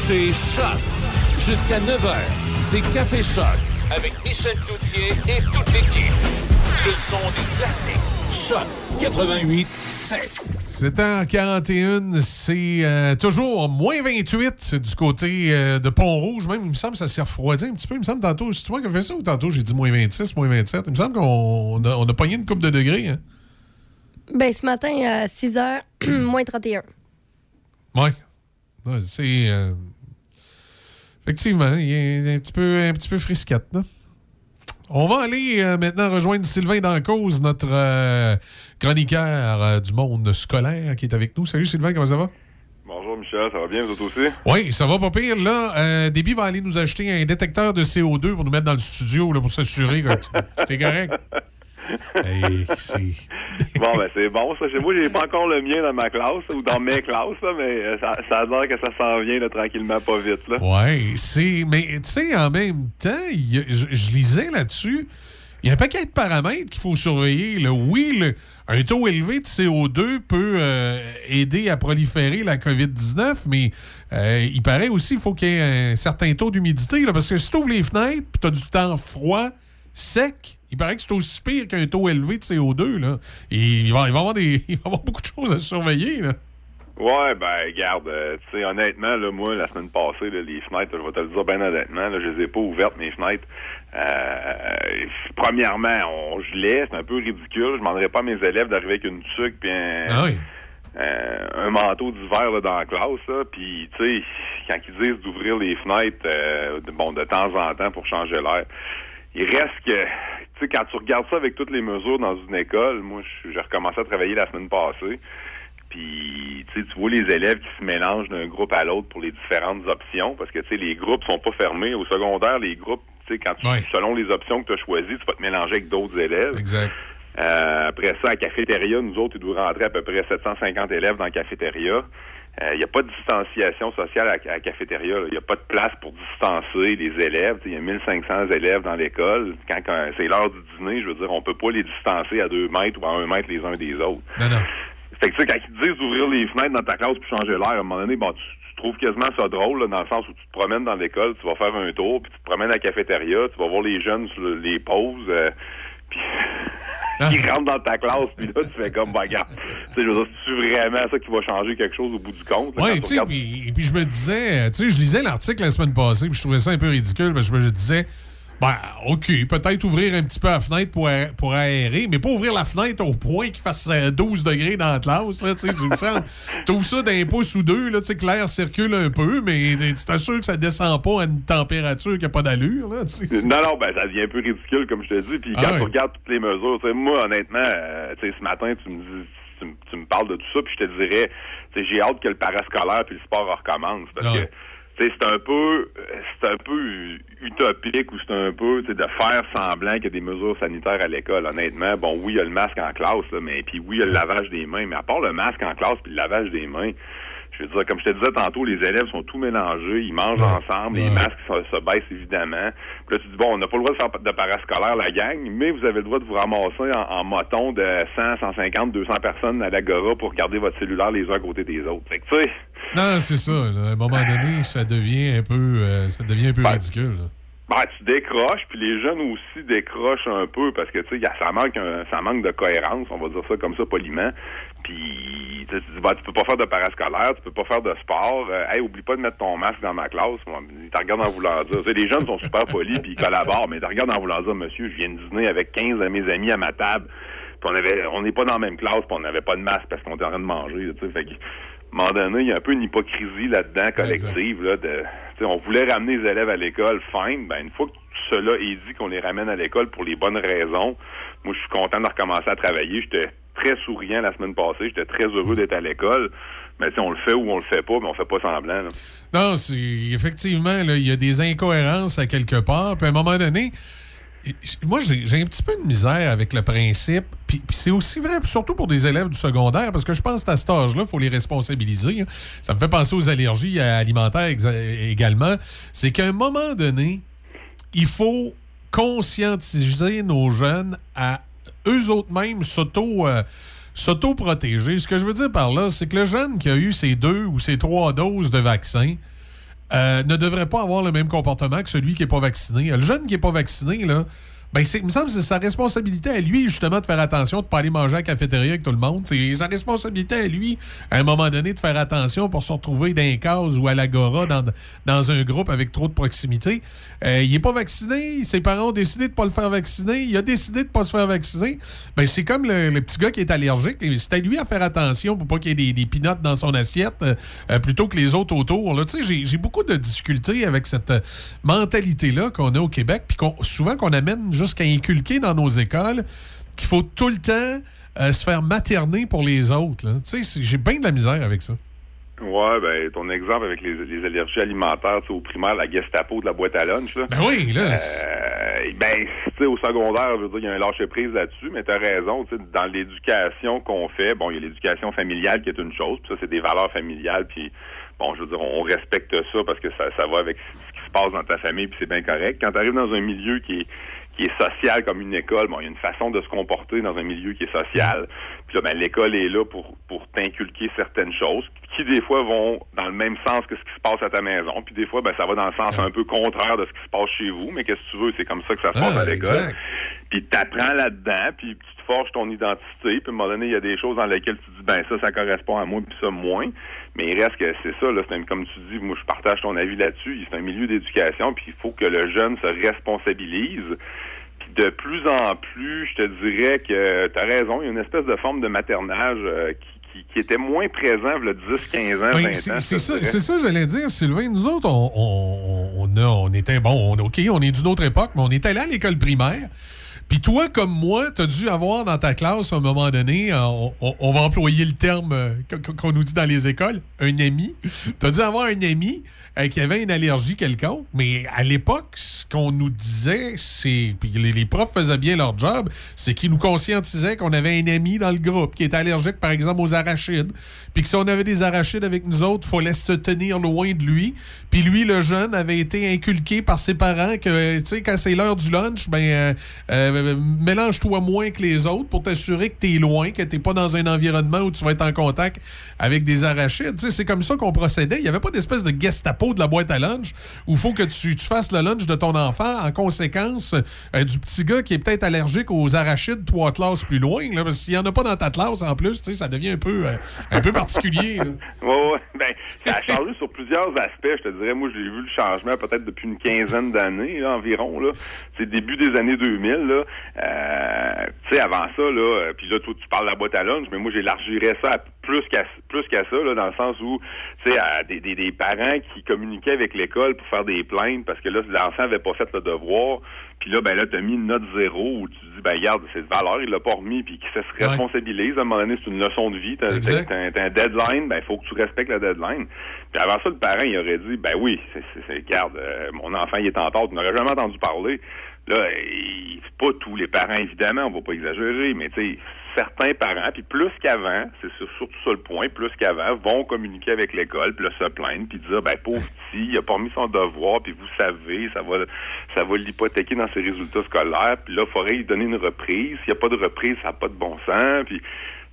G: Café Choc. Jusqu'à 9h, c'est Café Choc avec Michel Cloutier et toute l'équipe. Le son des classiques. Choc 88 7.
A: C'est en 41, c'est euh, toujours moins 28 c'est du côté euh, de Pont-Rouge. Même, il me semble que ça s'est refroidi un petit peu. Il me semble tantôt, c'est toi qui as fait ça ou tantôt j'ai dit moins 26, moins 27. Il me semble qu'on a, on a pogné une coupe de degrés. Hein?
B: Ben, ce matin, à 6 h, moins 31.
A: Ouais. Ouais, c'est. Effectivement, il est un petit peu, un petit peu frisquette, là. On va aller euh, maintenant rejoindre Sylvain Dancause, notre euh, chroniqueur euh, du monde scolaire qui est avec nous. Salut Sylvain, comment ça va?
H: Bonjour Michel, ça va bien vous autres aussi?
A: Oui, ça va pas pire. Là, Déby va aller nous acheter un détecteur de CO2 pour nous mettre dans le studio là, pour s'assurer que tu es correct. Hey,
H: Bon, ben c'est bon. Ça, chez moi, j'ai pas encore le mien dans ma classe ou dans mes classes, là, mais euh, ça, ça a l'air que ça s'en vient là, tranquillement, pas vite. Là.
A: Ouais, c'est. Mais tu sais, en même temps, je, lisais là-dessus. Il y a un paquet de paramètres qu'il faut surveiller. là. Oui, le- un taux élevé de CO2 peut euh, aider à proliférer la COVID-19, mais euh, il paraît aussi qu'il faut qu'il y ait un certain taux d'humidité. Parce que si tu ouvres les fenêtres et tu as du temps froid, sec, il paraît que c'est aussi pire qu'un taux élevé de CO2. Là. Et il va, il va y avoir des, il va avoir beaucoup de choses à surveiller. Là.
H: Ouais, ben, regarde, euh, tu sais, honnêtement, là, moi, la semaine passée, là, les fenêtres, je vais te le dire bien honnêtement, là, je les ai pas ouvertes, mes fenêtres. Euh, premièrement, on gelait, c'est un peu ridicule. Je demanderais pas à mes élèves d'arriver avec une tuque puis un,
A: Ah oui.
H: euh, un manteau d'hiver dans la classe. Là. Puis, tu sais, quand ils disent d'ouvrir les fenêtres, euh, bon, de temps en temps pour changer l'air, il reste que, tu sais, quand tu regardes ça avec toutes les mesures dans une école, moi, je- j'ai recommencé à travailler la semaine passée. Puis, tu sais, tu vois les élèves qui se mélangent d'un groupe à l'autre pour les différentes options, parce que, tu sais, les groupes sont pas fermés. Au secondaire, les groupes, tu sais, quand tu, selon les options que tu as choisies, tu vas te mélanger avec d'autres élèves.
A: Exact.
H: Euh, après ça, à la cafétéria, nous autres, il doit rentrer à peu près 750 élèves dans la cafétéria. Il n'y a pas de distanciation sociale à, à la cafétéria. Il n'y a pas de place pour distancer les élèves. Il y a 1500 élèves dans l'école. Quand, quand c'est l'heure du dîner, je veux dire, on peut pas les distancer à deux mètres ou à un mètre les uns des autres.
A: Non, non.
H: Fait que, tu sais, quand ils te disent d'ouvrir les fenêtres dans ta classe pour changer l'air, à un moment donné, bon, tu, tu trouves quasiment ça drôle, là, dans le sens où tu te promènes dans l'école, tu vas faire un tour, puis tu te promènes à la cafétéria, tu vas voir les jeunes les pauses, euh, puis ils rentrent dans ta classe, puis là, tu fais comme, bah, regarde, tu sais, je veux dire, c'est vraiment ça qui va changer quelque chose au bout du compte.
A: Oui, tu sais, puis puis je me disais, tu sais, je lisais l'article la semaine passée, puis je trouvais ça un peu ridicule, parce que je me disais, ben, OK, peut-être ouvrir un petit peu la fenêtre pour, aé- pour aérer, mais pas ouvrir la fenêtre au point qu'il fasse euh, 12 degrés dans la classe, là, tu sais, tu me sens. Ça d'un pouce ou deux, là, tu sais, que l'air circule un peu, mais tu t'assures que ça descend pas à une température qui n'a pas d'allure, là, tu sais.
H: Non, non, ben ça devient un peu ridicule, comme je te dis. Puis
A: Ah
H: quand
A: ouais.
H: tu regardes toutes les mesures, tu sais, moi, honnêtement, euh, tu sais, ce matin, tu me dis, tu, me- tu me parles de tout ça, puis je te dirais, j'ai hâte que le parascolaire puis le sport recommence, parce
A: Ah
H: que, c'est un peu, c'est un peu utopique ou c'est un peu, de faire semblant qu'il y a des mesures sanitaires à l'école. Honnêtement, bon, oui, il y a le masque en classe, là, mais puis oui, il y a le lavage des mains, mais à part le masque en classe puis le lavage des mains. Je veux dire, comme je te disais tantôt, les élèves sont tout mélangés, ils mangent ensemble, les masques se, se baissent évidemment. Puis là, tu dis, bon, on n'a pas le droit de faire de parascolaire, la gang, mais vous avez le droit de vous ramasser en, en moton de 100, 150, 200 personnes à l'agora pour garder votre cellulaire les uns à côté des autres. Fait que, tu sais,
A: Non, c'est ça, là. à un moment donné, ça devient un peu, euh, ça devient un peu ridicule, là.
H: Ben, tu décroches, puis les jeunes aussi décrochent un peu parce que tu sais, ça manque un- ça manque de cohérence, on va dire ça comme ça poliment. Puis tu dis ben, tu peux pas faire de parascolaire, tu peux pas faire de sport. Euh, hey, oublie pas de mettre ton masque dans ma classe. Moi, ils te regardent en voulant dire. Les jeunes sont super polis puis ils collaborent, mais ils te regardent en voulant dire, monsieur, je viens de dîner avec 15 de mes amis à ma table. Puis on avait, on n'est pas dans la même classe, puis on n'avait pas de masque parce qu'on était en train de manger. Tu sais, fait que, moment donné, il y a un peu une hypocrisie là-dedans collective. Là, de, on voulait ramener les élèves à l'école, fine. Ben, une fois que cela est dit qu'on les ramène à l'école pour les bonnes raisons, moi, je suis content de recommencer à travailler. J'étais très souriant la semaine passée. J'étais très heureux d'être à l'école. Mais sais, on le fait ou on le fait pas, mais on fait pas semblant. là.
A: Non, c'est effectivement, là, il y a des incohérences à quelque part. Puis à un moment donné, moi, j'ai un petit peu de misère avec le principe. Puis, c'est aussi vrai, surtout pour des élèves du secondaire, parce que je pense qu'à cet âge-là, il faut les responsabiliser. hein. Ça me fait penser aux allergies alimentaires également. C'est qu'à un moment donné, il faut conscientiser nos jeunes à eux autres mêmes s'auto euh, s'auto-protéger. Ce que je veux dire par là, c'est que le jeune qui a eu ses deux ou ses trois doses de vaccin, euh, ne devrait pas avoir le même comportement que celui qui n'est pas vacciné. Le jeune qui n'est pas vacciné, là, ben, c'est, il me semble que c'est sa responsabilité à lui, justement, de faire attention, de ne pas aller manger à la cafétéria avec tout le monde. C'est sa responsabilité à lui, à un moment donné, de faire attention pour se retrouver dans un case ou à l'agora dans, dans un groupe avec trop de proximité. Euh, il n'est pas vacciné, ses parents ont décidé de ne pas le faire vacciner, il a décidé de ne pas se faire vacciner. Ben, c'est comme le, petit gars qui est allergique. C'est à lui à faire attention pour pas qu'il y ait des, des pinottes dans son assiette euh, euh, plutôt que les autres autour. Là. J'ai, j'ai beaucoup de difficultés avec cette mentalité-là qu'on a au Québec, puis qu'on, souvent qu'on amène jusqu'à inculquer dans nos écoles qu'il faut tout le temps euh, se faire materner pour les autres. Tu J'ai bien de la misère avec ça.
H: Ouais, ben, ton exemple avec les, les allergies alimentaires, tu au primaire, la Gestapo de la boîte à lunch, là.
A: Ben oui, là.
H: Euh, ben, tu sais, au secondaire, je veux dire, il y a un lâcher-prise là-dessus, mais t'as raison, tu sais, dans l'éducation qu'on fait, bon, il y a l'éducation familiale qui est une chose, puis ça, c'est des valeurs familiales, puis bon, je veux dire, on respecte ça parce que ça, ça va avec ce qui se passe dans ta famille, puis c'est bien correct. Quand t'arrives dans un milieu qui est qui est social comme une école, bon, il y a une façon de se comporter dans un milieu qui est social. Puis là, ben, l'école est là pour, pour t'inculquer certaines choses qui, des fois, vont dans le même sens que ce qui se passe à ta maison. Puis des fois, ben, ça va dans le sens un peu contraire de ce qui se passe chez vous. Mais qu'est-ce que tu veux? C'est comme ça que ça se passe
A: Ah,
H: à l'école. Puis t'apprends là-dedans, puis tu te forges ton identité. Puis à un moment donné, il y a des choses dans lesquelles tu dis, ben ça, ça correspond à moi, puis ça, moins. Mais il reste que c'est ça, là, c'est un- comme tu dis, moi, je partage ton avis là-dessus. C'est un milieu d'éducation, puis il faut que le jeune se responsabilise. De plus en plus, je te dirais que tu as raison, il y a une espèce de forme de maternage euh, qui, qui, qui était moins présent a 10, 15 ans, 20
A: Oui,
H: ans.
A: c'est ça, ça, j'allais dire, Sylvain. Nous autres, on, on, on, a- on était, bon, on, OK, on est d'une autre époque, mais on est allé à l'école primaire. Puis toi, comme moi, tu as dû avoir dans ta classe, à un moment donné, euh, on, va employer le terme euh, qu- qu'on nous dit dans les écoles, un ami. Tu as dû avoir un ami euh, qui avait une allergie quelconque, mais à l'époque, ce qu'on nous disait, c'est. Puis les, les profs faisaient bien leur job, c'est qu'ils nous conscientisaient qu'on avait un ami dans le groupe qui était allergique, par exemple, aux arachides. Puis que si on avait des arachides avec nous autres, il fallait se tenir loin de lui. Puis lui, le jeune, avait été inculqué par ses parents que, tu sais, quand c'est l'heure du lunch, ben, mélange-toi moins que les autres pour t'assurer que tu es loin, que tu pas dans un environnement où tu vas être en contact avec des arachides. C'est comme ça qu'on procédait. Il n'y avait pas d'espèce de gestapo de la boîte à lunch où il faut que tu, fasses le lunch de ton enfant en conséquence euh, du petit gars qui est peut-être allergique aux arachides trois classes plus loin. S'il n'y en a pas dans ta classe, en plus, ça devient un peu, euh, un peu particulier. là.
H: Ouais. Ben, ça a changé sur plusieurs aspects, je te dirais. Moi, j'ai vu le changement peut-être depuis une quinzaine d'années environ. Là. C'est début des années 2000. Là. Euh, tu sais, avant ça, là, euh, puis là, toi, tu parles de la boîte à lunch, mais moi, j'élargirais ça à plus qu'à plus qu'à ça, là, dans le sens où, tu sais, des, des, des parents qui communiquaient avec l'école pour faire des plaintes parce que là, l'enfant avait pas fait le devoir. Puis là, ben là, t'as mis une note zéro où tu dis, ben regarde, cette valeur, il l'a pas remis, puis qu'il se responsabilise. À un moment donné, c'est une leçon de vie. T'as un deadline, ben il faut que tu respectes la deadline. Puis avant ça, le parent, il aurait dit, ben oui, c'est- regarde, euh, mon enfant, il est en tort, tu n'aurais jamais entendu parler. Là, pas tous les parents, évidemment, on va pas exagérer, mais tu sais, certains parents, puis plus qu'avant, c'est sur- surtout ça le point, plus qu'avant, vont communiquer avec l'école, puis là, se plaindre, puis dire, ben pauvre petit, il a pas remis son devoir, puis vous savez, ça va ça va l'hypothéquer dans ses résultats scolaires, puis là, il faudrait lui donner une reprise. S'il n'y a pas de reprise, ça n'a pas de bon sens, puis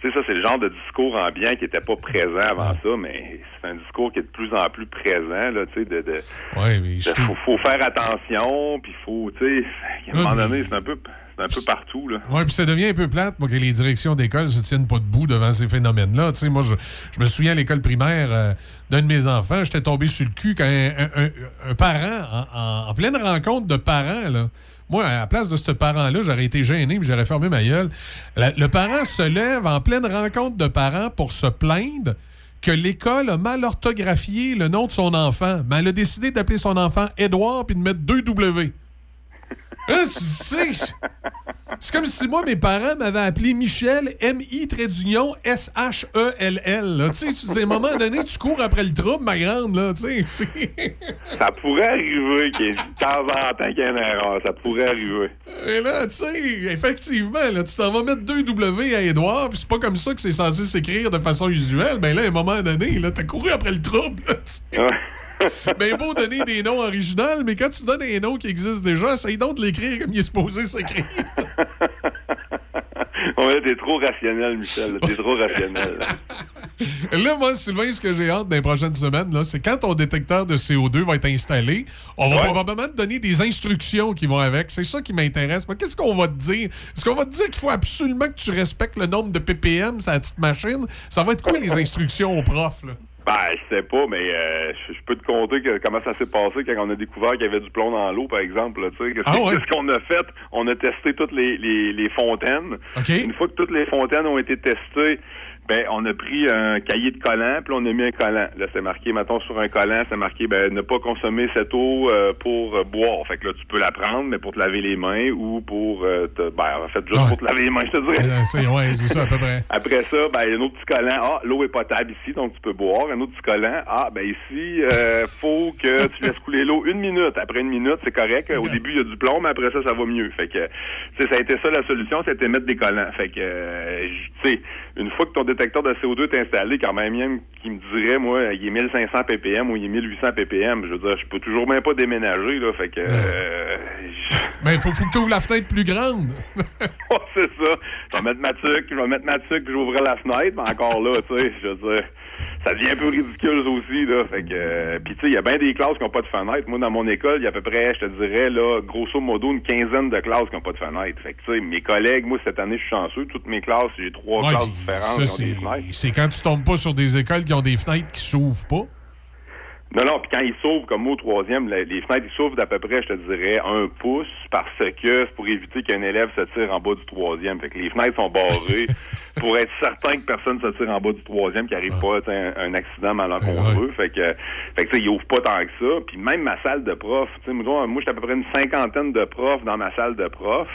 H: tu sais, ça, c'est le genre de discours ambiant qui n'était pas présent avant ça, mais c'est un discours qui est de plus en plus présent, là, tu sais, de... de
A: Ouais, mais je
H: de-
A: trouve-
H: faut, faut faire attention, puis faut, tu sais, à un
A: Ouais,
H: moment
A: mais-
H: donné, c'est un peu, un peu partout, là.
A: Oui, puis ça devient un peu plate pour que les directions d'école se tiennent pas debout devant ces phénomènes-là. Tu sais, moi, je, je me souviens à l'école primaire euh, d'un de mes enfants, j'étais tombé sur le cul quand un, un- un- un parent, en, en- en pleine rencontre de parents, là, moi, à la place de ce parent-là, j'aurais été gêné puis j'aurais fermé ma gueule. Le parent se lève en pleine rencontre de parents pour se plaindre que l'école a mal orthographié le nom de son enfant, mais elle a décidé d'appeler son enfant Édouard puis de mettre deux W. Hein, tu sais, c'est comme si moi, mes parents m'avaient appelé Michel, M-I, trait d'union, S-H-E-L-L. Tu sais, tu dis, à un moment donné, tu cours après le trouble, ma grande, là, tu sais.
H: Ça pourrait arriver qu'il y ait de temps en temps qu'il y ait une erreur, ça pourrait arriver.
A: Et là, tu sais, effectivement, là, tu t'en vas mettre deux W à Édouard, puis c'est pas comme ça que c'est censé s'écrire de façon usuelle. Ben là, à un moment donné, là, t'as couru après le trouble, là, tu sais. Ben beau donner des noms originaux, mais quand tu donnes un nom qui existe déjà, essaye donc de l'écrire comme il est supposé s'écrire.
H: Ouais, t'es trop rationnel, Michel, t'es trop rationnel.
A: Là, moi, Sylvain, ce que j'ai hâte dans les prochaines semaines, là, c'est quand ton détecteur de CO2 va être installé, on va
H: Ouais.
A: probablement te donner des instructions qui vont avec. C'est ça qui m'intéresse. Mais Qu'est-ce qu'on va te dire? Est-ce qu'on va te dire qu'il faut absolument que tu respectes le nombre de ppm la petite machine? Ça va être quoi les instructions au prof, là?
H: Ben, je sais pas, mais euh, je je peux te compter que- comment ça s'est passé quand on a découvert qu'il y avait du plomb dans l'eau, par exemple. là, tu sais. Qu'est-ce
A: Ah ouais?
H: qu'est-ce qu'on a fait? On a testé toutes les, les, les fontaines.
A: OK.
H: Une fois que toutes les fontaines ont été testées, ben, on a pris un cahier de collants, puis on a mis un collant. Là, c'est marqué, mettons, sur un collant, c'est marqué, ben, ne pas consommer cette eau euh, pour euh, boire. Fait que là, tu peux la prendre, mais pour te laver les mains ou pour euh, te, ben, en fait, juste
A: Ouais.
H: pour te laver les mains, je te dirais.
A: Euh, c'est ouais, c'est ça, à peu près.
H: Après ça, ben, il y a un autre petit collant. Ah, l'eau est potable ici, donc tu peux boire. Un autre petit collant. Ah, ben ici, euh, faut que tu laisses couler l'eau une minute. Après une minute, c'est correct. Au début, il y a du plomb, mais après ça, ça va mieux. Fait que, tu sais, ça a été ça la solution, c'était mettre des collants. Fait que, euh, tu sais, une fois que ton détecteur de CO2 est installé, quand même, même qui me dirait, moi, il est 1500 ppm ou il est 1800 ppm, je veux dire, je peux toujours même pas déménager, là. Fait que, euh,
A: Mais il faut, faut que tu ouvres la fenêtre plus grande.
H: Ouais, c'est ça. Je vais mettre ma tuque, je vais mettre ma tuque, ouvrir la fenêtre, mais encore là, tu sais, je veux dire, ça devient un peu ridicule ça aussi, là. Fait que, euh, puis tu sais, il y a bien des classes qui n'ont pas de fenêtre. Moi, dans mon école, il y a à peu près, je te dirais, là, grosso modo, une quinzaine de classes qui n'ont pas de fenêtre. Fait que, tu sais, mes collègues, moi, cette année, je suis chanceux. Toutes mes classes, j'ai trois
A: Ouais,
H: classes différentes
A: ça,
H: qui ont des fenêtres.
A: c'est quand tu tombes pas sur des écoles qui ont des fenêtres qui s'ouvrent pas.
H: Non, non, puis quand ils s'ouvrent, comme moi, au troisième, les, les fenêtres, ils s'ouvrent d'à peu près, je te dirais, un pouce, parce que c'est pour éviter qu'un élève se tire en bas du troisième. Fait que les fenêtres sont barrées pour être certain que personne se tire en bas du troisième, qu'il arrive pas tu sais, un, un accident malencontreux. Fait que, fait que, tu sais, ils ouvrent pas tant que ça. Puis même ma salle de prof, tu sais, moi, moi, j'étais à peu près une cinquantaine de profs dans ma salle de prof.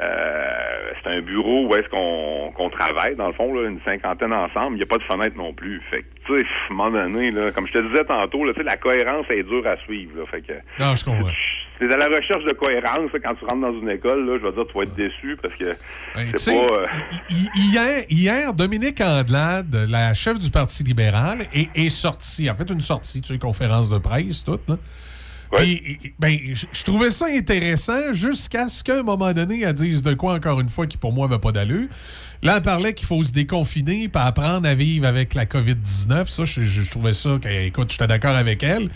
H: Euh, c'est un bureau où est-ce qu'on travaille, dans le fond, là, une cinquantaine ensemble. Il n'y a pas de fenêtre non plus. Fait que, tu sais, à un moment donné, là, comme je te disais tantôt, là, la cohérence est dure à suivre. Là, fait que,
A: Non, je comprends.
H: c'est à la recherche de cohérence quand tu rentres dans une école. Là, je vais dire, tu vas être déçu parce que
A: Ben,
H: c'est pas. euh,
A: hi- Hier, hier, Dominique Andelade, la chef du Parti libéral, est, est sortie, a fait une sortie, tu sais, conférence de presse, tout. Là. Puis, ben, je trouvais ça intéressant jusqu'à ce qu'à un moment donné, elle dise de quoi, encore une fois, qui pour moi n'avait pas d'allure. Là, elle parlait qu'il faut se déconfiner puis apprendre à vivre avec la COVID-19. Ça, je, je- je trouvais ça, que, écoute, j'étais d'accord avec elle.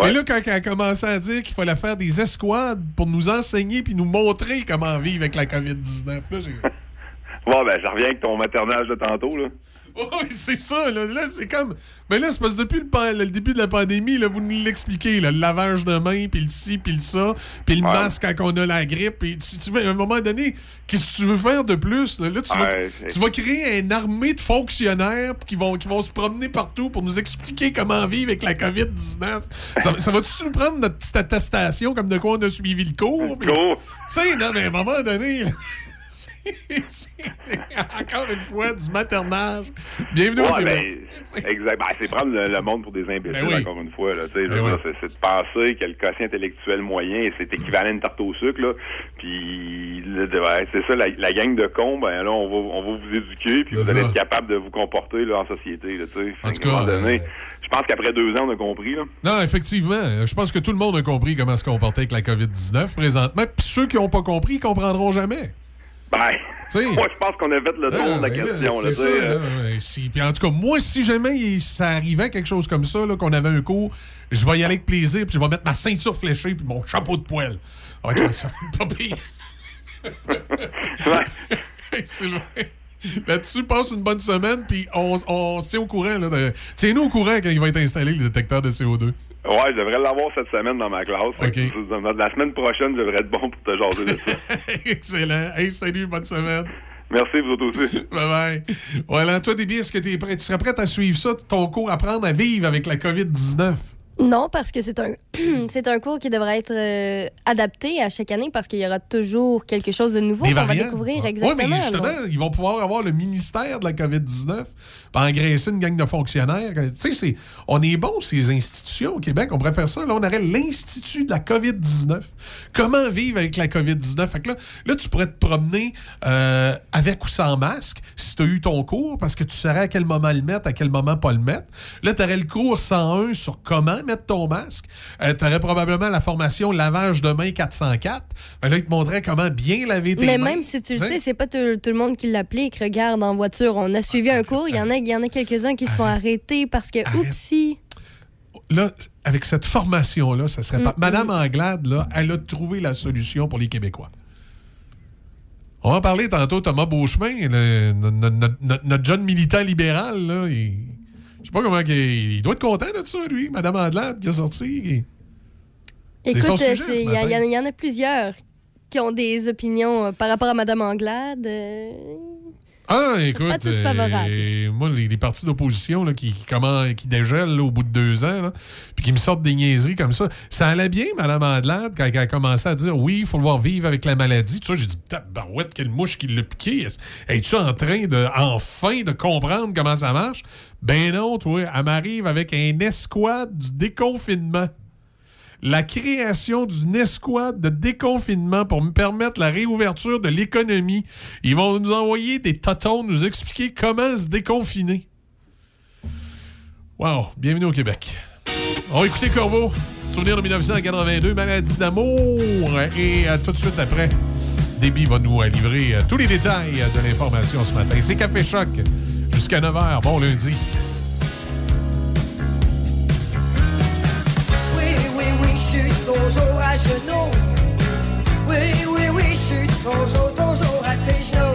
A: Mais là, quand elle a commencé à dire qu'il fallait faire des escouades pour nous enseigner puis nous montrer comment vivre avec la COVID-19, là, j'ai...
H: Bon, ben, je reviens avec ton maternage de tantôt. Là.
A: Oui, c'est ça. Là, Là, c'est comme. Mais là, c'est parce que depuis le, pan- le début de la pandémie, là, vous nous l'expliquez. là, Le lavage de mains, puis le ci, puis le ça, puis le masque quand on a la grippe. Puis si tu veux, à un moment donné, qu'est-ce que tu veux faire de plus? Là, Là, tu, vas,
H: Ouais,
A: tu vas créer une armée de fonctionnaires qui vont, qui vont se promener partout pour nous expliquer comment vivre avec la COVID-19. Ça, ça va-tu nous prendre notre petite attestation comme de quoi on a suivi le cours?
H: Cours.
A: Tu sais, non, mais à un moment donné. encore une fois du maternage. Bienvenue au Québec.
H: ben, exact. Ben, c'est prendre le, le monde pour des imbéciles,
A: Ben oui.
H: encore une fois. Là,
A: Ben oui.
H: c'est, de penser que le quotient intellectuel moyen, c'est équivalent à une tarte au sucre. Là. Puis, c'est ça, la, la gang de cons, ben là, on va, on va vous éduquer, puis vous allez être capable de vous comporter là, en société. Là.
A: En tout cas,
H: donné,
A: euh,
H: je pense qu'après deux ans, on a compris. Là.
A: Non, effectivement. euh, Je pense que tout le monde a compris comment se comporter avec la COVID-19 présentement. Puis ceux qui n'ont pas compris, ils comprendront jamais.
H: Ben, moi, je pense qu'on a fait le tour
A: Ah,
H: de la
A: ben là,
H: question. Là,
A: ça,
H: euh,
A: si- puis en tout cas, moi, si jamais il- ça arrivait quelque chose comme ça, qu'on avait un cours, je vais y aller avec plaisir, puis je vais mettre ma ceinture fléchée, puis mon chapeau de poêle. Ah, ouais, ça va être pas pire. Hey, Sylvain. Là-dessus, passe une bonne semaine, puis on, on se tient au courant. Tiens-nous au courant quand il va être installé, le détecteur de CO2.
H: Ouais, je devrais l'avoir cette semaine dans ma classe. La semaine prochaine, je devrais être bon pour te jaser de ça.
A: Excellent. Hey, salut, bonne semaine.
H: Merci, vous autres aussi.
A: Bye bye. Voilà, toi, Déby, est-ce que t'es prêt? tu serais prête à suivre ça, ton cours Apprendre à vivre avec la COVID-19?
B: Non, parce que c'est un, c'est un cours qui devrait être euh, adapté à chaque année parce qu'il y aura toujours quelque chose de nouveau qu'on va découvrir. Exactement.
A: Ouais, mais justement,
B: donc.
A: ils vont pouvoir avoir le ministère de la COVID-19 pour engraisser une gang de fonctionnaires. Tu sais, c'est- on est bon, ces institutions au Québec. On pourrait faire ça. Là, on aurait l'Institut de la COVID-19. Comment vivre avec la COVID-19? Fait que là, là, tu pourrais te promener euh, avec ou sans masque si tu as eu ton cours parce que tu saurais à quel moment le mettre, à quel moment pas le mettre. Là, tu aurais le cours 101 sur comment mettre ton masque. tu aurais probablement la formation lavage de main 404. Ben là, il te montrait comment bien laver tes
B: Mais
A: mains.
B: même si tu le
A: Hein?
B: sais, c'est pas tout, tout le monde qui l'applique. Regarde, en voiture, on a suivi un cours. Il y en a, y en a quelques-uns qui se font arrêter parce que, oupsie.
A: Là, avec cette formation-là, ça serait pas.
B: Mm,
A: Madame Anglade, là, elle a trouvé la solution pour les Québécois. On va en parler tantôt, Thomas Beauchemin, le- notre jeune militant libéral, là. Il, pas comment. Il, doit être content de ça, lui, Madame Anglade, qui a sorti.
B: Écoute, euh, il y, y en a plusieurs qui ont des opinions euh, par rapport à Madame Anglade. euh,
A: Ah, écoute,
B: Pas tous favorables.
A: euh, moi, les, les partis d'opposition qui, qui, comment- qui dégèlent là, au bout de deux ans, là, puis qui me sortent des niaiseries comme ça, ça allait bien, Mme Andelade, quand elle a commencé à dire oui, il faut le voir vivre avec la maladie. Tout ça, j'ai dit, tabarouette, quelle mouche qui l'a piqué. Est- Es-tu en train de, enfin, de comprendre comment ça marche? Ben non, toi, elle m'arrive avec un escouade du déconfinement la création d'une escouade de déconfinement pour me permettre la réouverture de l'économie. Ils vont nous envoyer des totons nous expliquer comment se déconfiner. Wow, bienvenue au Québec. On va écouter Corbeau, souvenir de 1982, maladie d'amour. Et euh, tout de suite après, Déby va nous euh, livrer euh, tous les détails de l'information ce matin. C'est Café Choc jusqu'à 9h. Bon lundi.
I: Toujours à genoux. Oui, oui, oui, je suis toujours, toujours à tes genoux.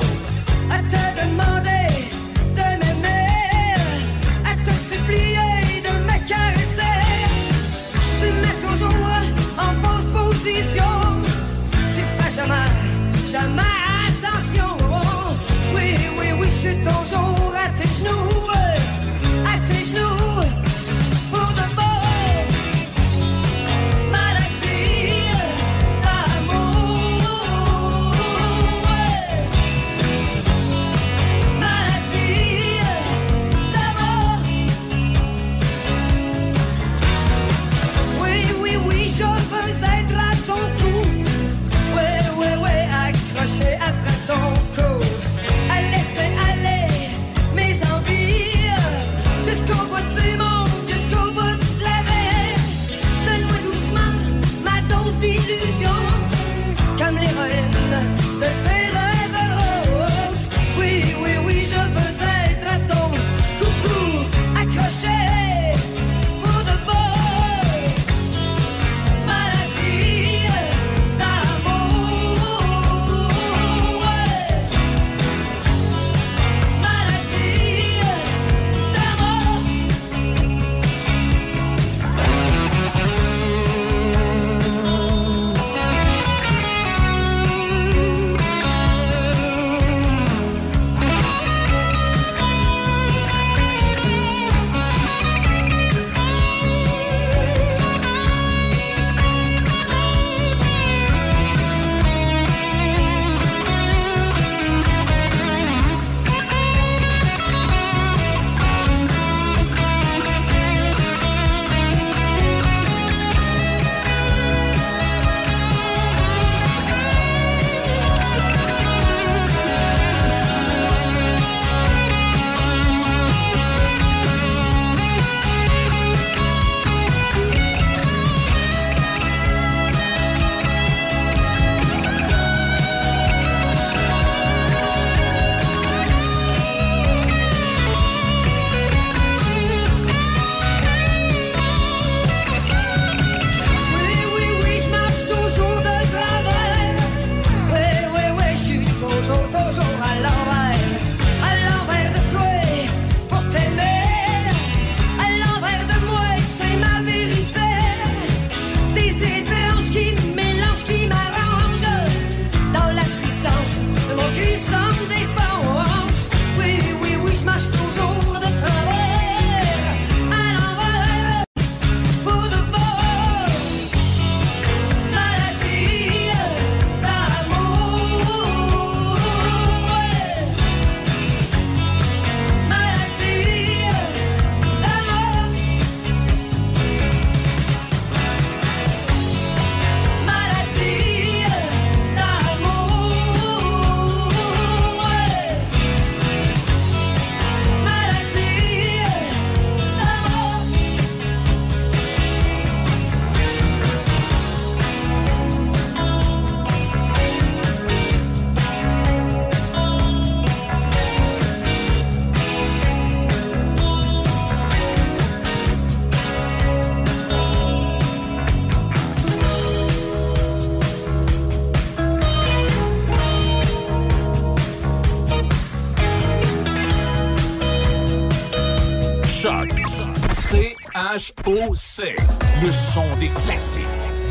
G: C-H-O-C. Le son des classiques.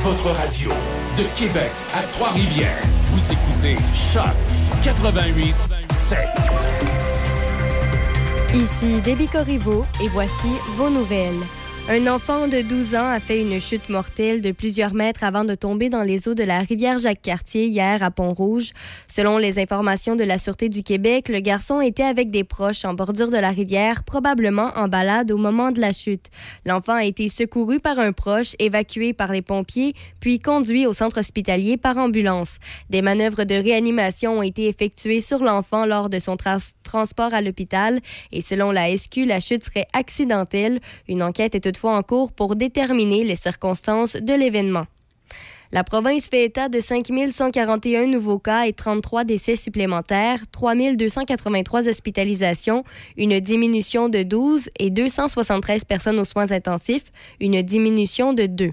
G: Votre radio de Québec à Trois-Rivières. Vous écoutez Choc 88 7.
B: Ici Déby Corriveau et voici vos nouvelles. Un enfant de 12 ans a fait une chute mortelle de plusieurs mètres avant de tomber dans les eaux de la rivière Jacques-Cartier hier à Pont-Rouge. Selon les informations de la Sûreté du Québec, le garçon était avec des proches en bordure de la rivière, probablement en balade au moment de la chute. L'enfant a été secouru par un proche, évacué par les pompiers, puis conduit au centre hospitalier par ambulance. Des manœuvres de réanimation ont été effectuées sur l'enfant lors de son trans- transport à l'hôpital et selon la SQ, la chute serait accidentelle. Une enquête est toutefois en cours pour déterminer les circonstances de l'événement. La province fait état de 5 141 nouveaux cas et 33 décès supplémentaires, 3 283 hospitalisations, une diminution de 12 et 273 personnes aux soins intensifs, une diminution de 2.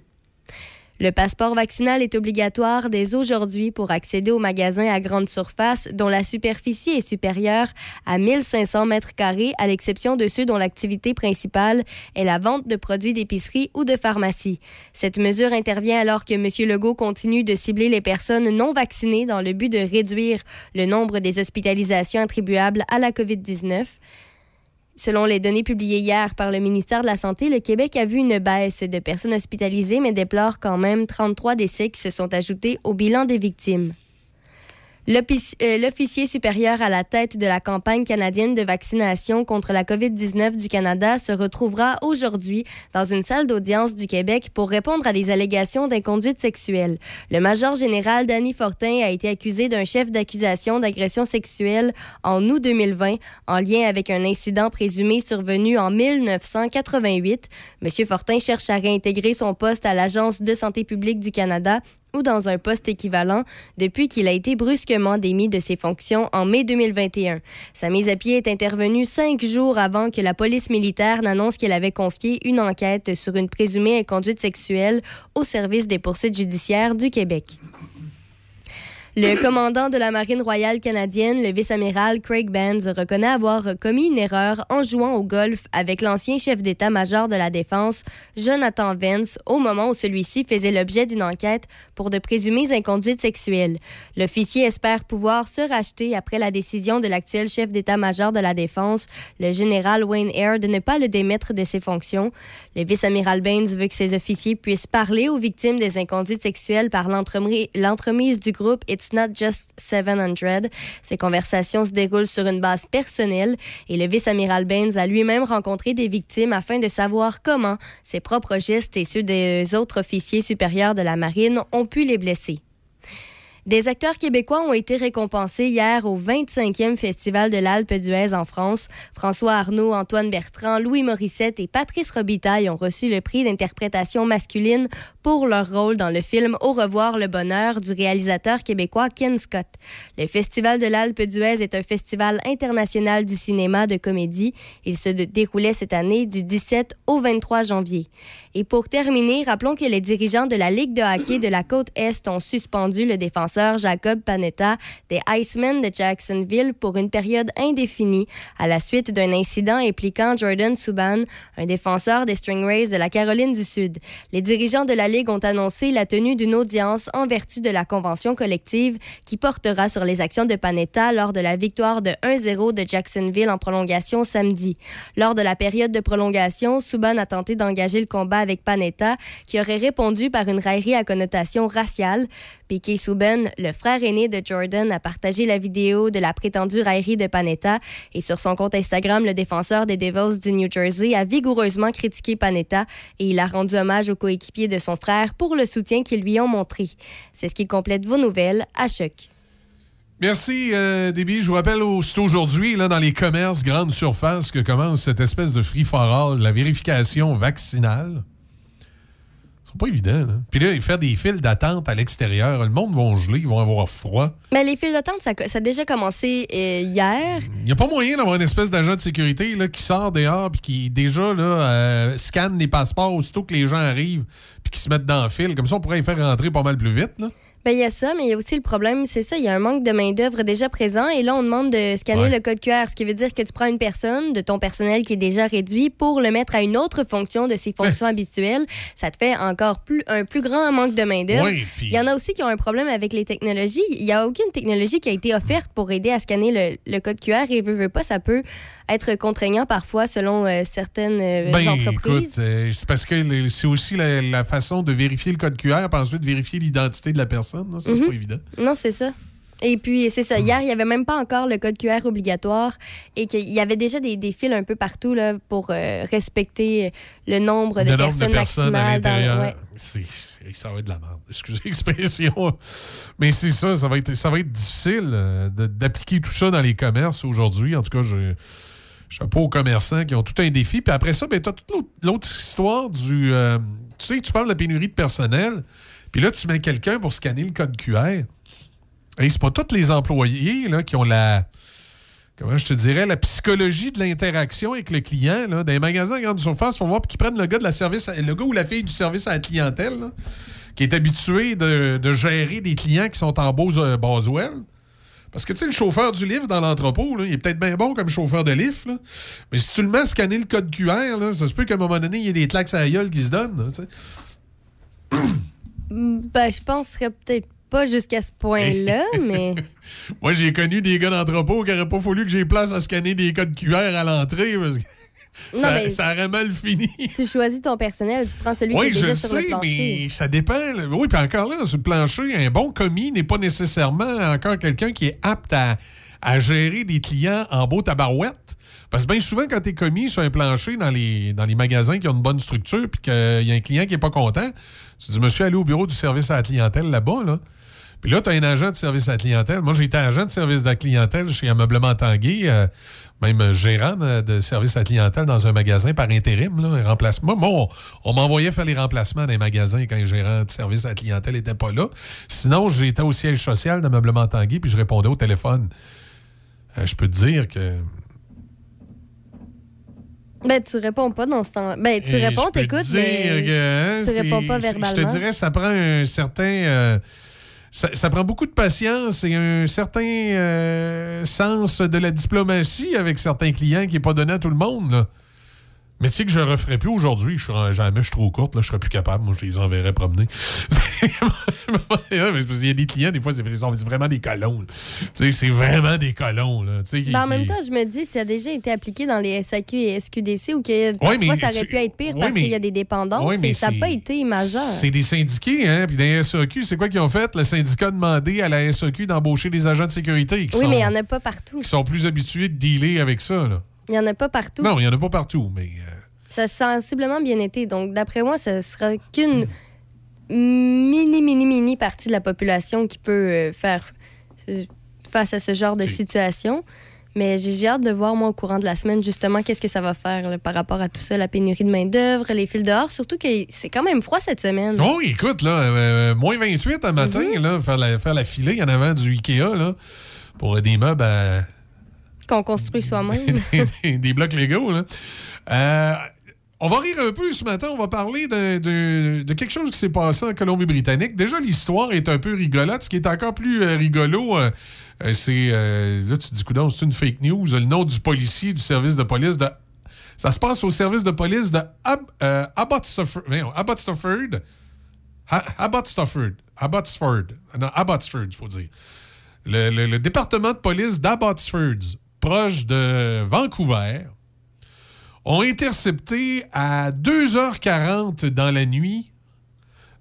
B: Le passeport vaccinal est obligatoire dès aujourd'hui pour accéder aux magasins à grande surface dont la superficie est supérieure à 1500 mètres carrés, à l'exception de ceux dont l'activité principale est la vente de produits d'épicerie ou de pharmacie. Cette mesure intervient alors que M. Legault continue de cibler les personnes non vaccinées dans le but de réduire le nombre des hospitalisations attribuables à la COVID-19. Selon les données publiées hier par le ministère de la Santé, le Québec a vu une baisse de personnes hospitalisées, mais déplore quand même 33 décès qui se sont ajoutés au bilan des victimes. Euh, L'officier supérieur à la tête de la campagne canadienne de vaccination contre la COVID-19 du Canada se retrouvera aujourd'hui dans une salle d'audience du Québec pour répondre à des allégations d'inconduite sexuelle. Le major général Danny Fortin a été accusé d'un chef d'accusation d'agression sexuelle en août 2020 en lien avec un incident présumé survenu en 1988. M. Fortin cherche à réintégrer son poste à l'Agence de santé publique du Canada ou dans un poste équivalent depuis qu'il a été brusquement démis de ses fonctions en mai 2021. Sa mise à pied est intervenue cinq jours avant que la police militaire n'annonce qu'elle avait confié une enquête sur une présumée inconduite sexuelle au service des poursuites judiciaires du Québec. Le commandant de la Marine royale canadienne, le vice-amiral Craig Benz, reconnaît avoir commis une erreur en jouant au golf avec l'ancien chef d'état-major de la Défense, Jonathan Vance, au moment où celui-ci faisait l'objet d'une enquête pour de présumées inconduites sexuelles. L'officier espère pouvoir se racheter après la décision de l'actuel chef d'état-major de la Défense, le général Wayne Eyre, de ne pas le démettre de ses fonctions. Le vice-amiral Baines veut que ses officiers puissent parler aux victimes des inconduites sexuelles par l'entremi- l'entremise du groupe Not Just 700. Ces conversations se déroulent sur une base personnelle et le vice-amiral Baines a lui-même rencontré des victimes afin de savoir comment ses propres gestes et ceux des autres officiers supérieurs de la marine ont pu les blesser. Des acteurs québécois ont été récompensés hier au 25e Festival de l'Alpe d'Huez en France. François Arnaud, Antoine Bertrand, Louis Morissette et Patrice Robitaille ont reçu le prix d'interprétation masculine pour leur rôle dans le film Au revoir le bonheur du réalisateur québécois Ken Scott. Le Festival de l'Alpe d'Huez est un festival international du cinéma de comédie. Il se dé- déroulait cette année du 17 au 23 janvier. Et pour terminer, rappelons que les dirigeants de la Ligue de hockey de la côte Est ont suspendu le défenseur Jacob Panetta des Icemen de Jacksonville pour une période indéfinie à la suite d'un incident impliquant Jordan Subban, un défenseur des Stingrays de la Caroline du Sud. Les dirigeants de la Ligue ont annoncé la tenue d'une audience en vertu de la convention collective qui portera sur les actions de Panetta lors de la victoire de 1-0 de Jacksonville en prolongation samedi. Lors de la période de prolongation, Subban a tenté d'engager le combat avec Panetta, qui aurait répondu par une raillerie à connotation raciale. Piquet Le frère aîné de Jordan, a partagé la vidéo de la prétendue raillerie de Panetta et sur son compte Instagram, le défenseur des Devils du New Jersey a vigoureusement critiqué Panetta et il a rendu hommage aux coéquipiers de son frère pour le soutien qu'ils lui ont montré. C'est ce qui complète vos nouvelles à Choc.
A: Merci, euh. Je vous rappelle, c'est aujourd'hui, dans les commerces grandes surfaces, que commence cette espèce de free-for-all, la vérification vaccinale. C'est pas évident, là. Puis là, faire des files d'attente à l'extérieur, le monde va geler, ils vont avoir froid.
B: Mais les files d'attente, ça, ça a déjà commencé euh, hier.
A: Il n'y a pas moyen d'avoir une espèce d'agent de sécurité là, qui sort dehors puis qui, déjà, là, euh, scanne les passeports aussitôt que les gens arrivent puis qui se mettent dans le fil. Comme ça, on pourrait les faire rentrer pas mal plus vite, là.
B: Il y a ça, mais il y a aussi le problème, c'est ça, il y a un manque de main-d'œuvre déjà présent et là, on demande de scanner
A: Ouais.
B: le code QR, ce qui veut dire que tu prends une personne de ton personnel qui est déjà réduit pour le mettre à une autre fonction de ses fonctions habituelles. Ça te fait encore plus, un plus grand manque de main-d'œuvre. Il y en a aussi qui ont un problème avec les technologies. Il n'y a aucune technologie qui a été offerte pour aider à scanner le, le code QR et veut, veut pas, ça peut être contraignant parfois selon euh, certaines euh,
A: Ben,
B: entreprises.
A: c'est parce que c'est aussi la, la façon de vérifier le code QR, puis ensuite vérifier l'identité de la personne. là. Ça, c'est
B: Mhm.
A: pas évident.
B: Non, c'est ça. Et puis, c'est ça. Hier, il n'y avait même pas encore le code QR obligatoire et qu'il y avait déjà des, des fils un peu partout là, pour euh, respecter le nombre de
A: Le nombre
B: personnes
A: de personnes à
B: maximales. dans- ouais.
A: C'est- Ça va être de la merde. Excusez l'expression. Mais c'est ça, ça va être, ça va être difficile euh, d'appliquer tout ça dans les commerces aujourd'hui. En tout cas, je chapeau aux commerçants qui ont tout un défi. Puis après ça, ben, tu as toute l'autre- histoire du. euh, tu sais, tu parles de la pénurie de personnel. Puis là, tu mets quelqu'un pour scanner le code QR. Et c'est pas tous les employés là, qui ont la. Comment je te dirais, la psychologie de l'interaction avec le client. Là, dans les magasins à grande surface, faut voir qu'ils prennent le gars, de la service à- le gars ou la fille du service à la clientèle, là, qui est habitué de, de gérer des clients qui sont en euh, Boswell. Parce que, tu sais, le chauffeur du livre dans l'entrepôt, là, il est peut-être bien bon comme chauffeur de livre, là. mais si tu le mets à scanner le code QR, là, ça se peut qu'à un moment donné, il y ait des claques à la gueule qui se donnent. là.
B: Mm, Ben, je penserais peut-être pas jusqu'à ce point-là, mais.
A: Moi, j'ai connu des gars d'entrepôt qui n'auraient pas fallu que j'ai place à scanner des codes QR à l'entrée parce que
B: Non,
A: ça,
B: mais-
A: ça aurait mal fini.
B: Tu choisis ton personnel, tu prends celui
A: Oui,
B: qui est
A: je
B: déjà
A: le
B: sur
A: sais,
B: le plancher.
A: mais ça dépend. Oui, puis encore là, sur le plancher, un bon commis n'est pas nécessairement encore quelqu'un qui est apte à, à gérer des clients en beau tabarouette. Parce que bien souvent, quand tu es commis sur un plancher dans les, dans les magasins qui ont une bonne structure puis qu'il y a un client qui n'est pas content, tu dis, monsieur, allez au bureau du service à la clientèle là-bas, là. Puis là, tu as un agent de service à la clientèle. Moi, j'ai été agent de service à la clientèle chez Ameublement Tanguay, euh, même gérant euh, de service à la clientèle dans un magasin par intérim, là, un remplacement. Moi, on, on m'envoyait faire les remplacements dans les magasins quand les gérants de service à la clientèle n'étaient pas là. Sinon, j'étais au siège social d'Ameublement Tanguay, puis je répondais au téléphone. Euh, je peux te dire que...
B: Ben, tu réponds pas dans ce temps Ben, tu
A: Et
B: réponds, t'écoutes, mais
A: que, hein,
B: tu réponds pas verbalement.
A: Je te dirais, ça prend un certain. euh, ça, prend beaucoup de patience et un certain euh, sens de la diplomatie avec certains clients qui n'est pas donné à tout le monde. Mais tu sais que je ne referais plus aujourd'hui. Je suis en- Jamais je suis trop courte, là, je serais plus capable. Moi, je les enverrais promener. Il y a des clients, des fois, c'est ils sont vraiment des colons. là. Tu sais, c'est vraiment des colons. Là,
B: Ben, en même temps, je me dis, ça a déjà été appliqué dans les SAQ et SQDC ou que
A: Ouais, mais
B: ça aurait
A: tu-
B: pu être pire
A: ouais,
B: parce
A: mais-
B: qu'il y a des dépendances
A: Ouais, mais
B: et ça n'a
A: c'est-
B: pas été majeur.
A: C'est des syndiqués, hein? Puis dans les SAQ, c'est quoi qu'ils ont fait? Le syndicat a demandé à la SAQ d'embaucher des agents de sécurité qui,
B: Oui,
A: sont,
B: mais il n'y en a pas partout.
A: qui sont plus habitués de dealer avec ça. Là.
B: Il n'y en a pas partout.
A: Non, il n'y en a pas partout, mais. euh,
B: Ça a sensiblement bien été. Donc, d'après moi, ce sera qu'une mini, mini, mini partie de la population qui peut euh, faire euh, face à ce genre de situation. Mais j'ai hâte de voir, moi, au courant de la semaine, justement, qu'est-ce que ça va faire là, par rapport à tout ça, la pénurie de main-d'œuvre, les fils dehors. Surtout que c'est quand même froid cette semaine.
A: Oh, écoute, là, euh, moins 28 un matin,
B: Mm-hmm.
A: là, faire la, faire la filée en avant du Ikea, là, pour des meubles à.
B: Qu'on construit soi-même.
A: des, blocs Lego. Là. Euh, on va rire un peu ce matin. On va parler de, de- quelque chose qui s'est passé en Colombie-Britannique. Déjà, l'histoire est un peu rigolote. Ce qui est encore plus euh, rigolo, euh, c'est. là, tu te dis, coudonc, c'est une fake news. Le nom du policier du service de police de. Ça se passe au service de police de Ab, euh, Abbotsford. Non, Abbotsford, il faut dire. Le- le département de police d'Abbotsford, proche de Vancouver, ont intercepté à 2h40 dans la nuit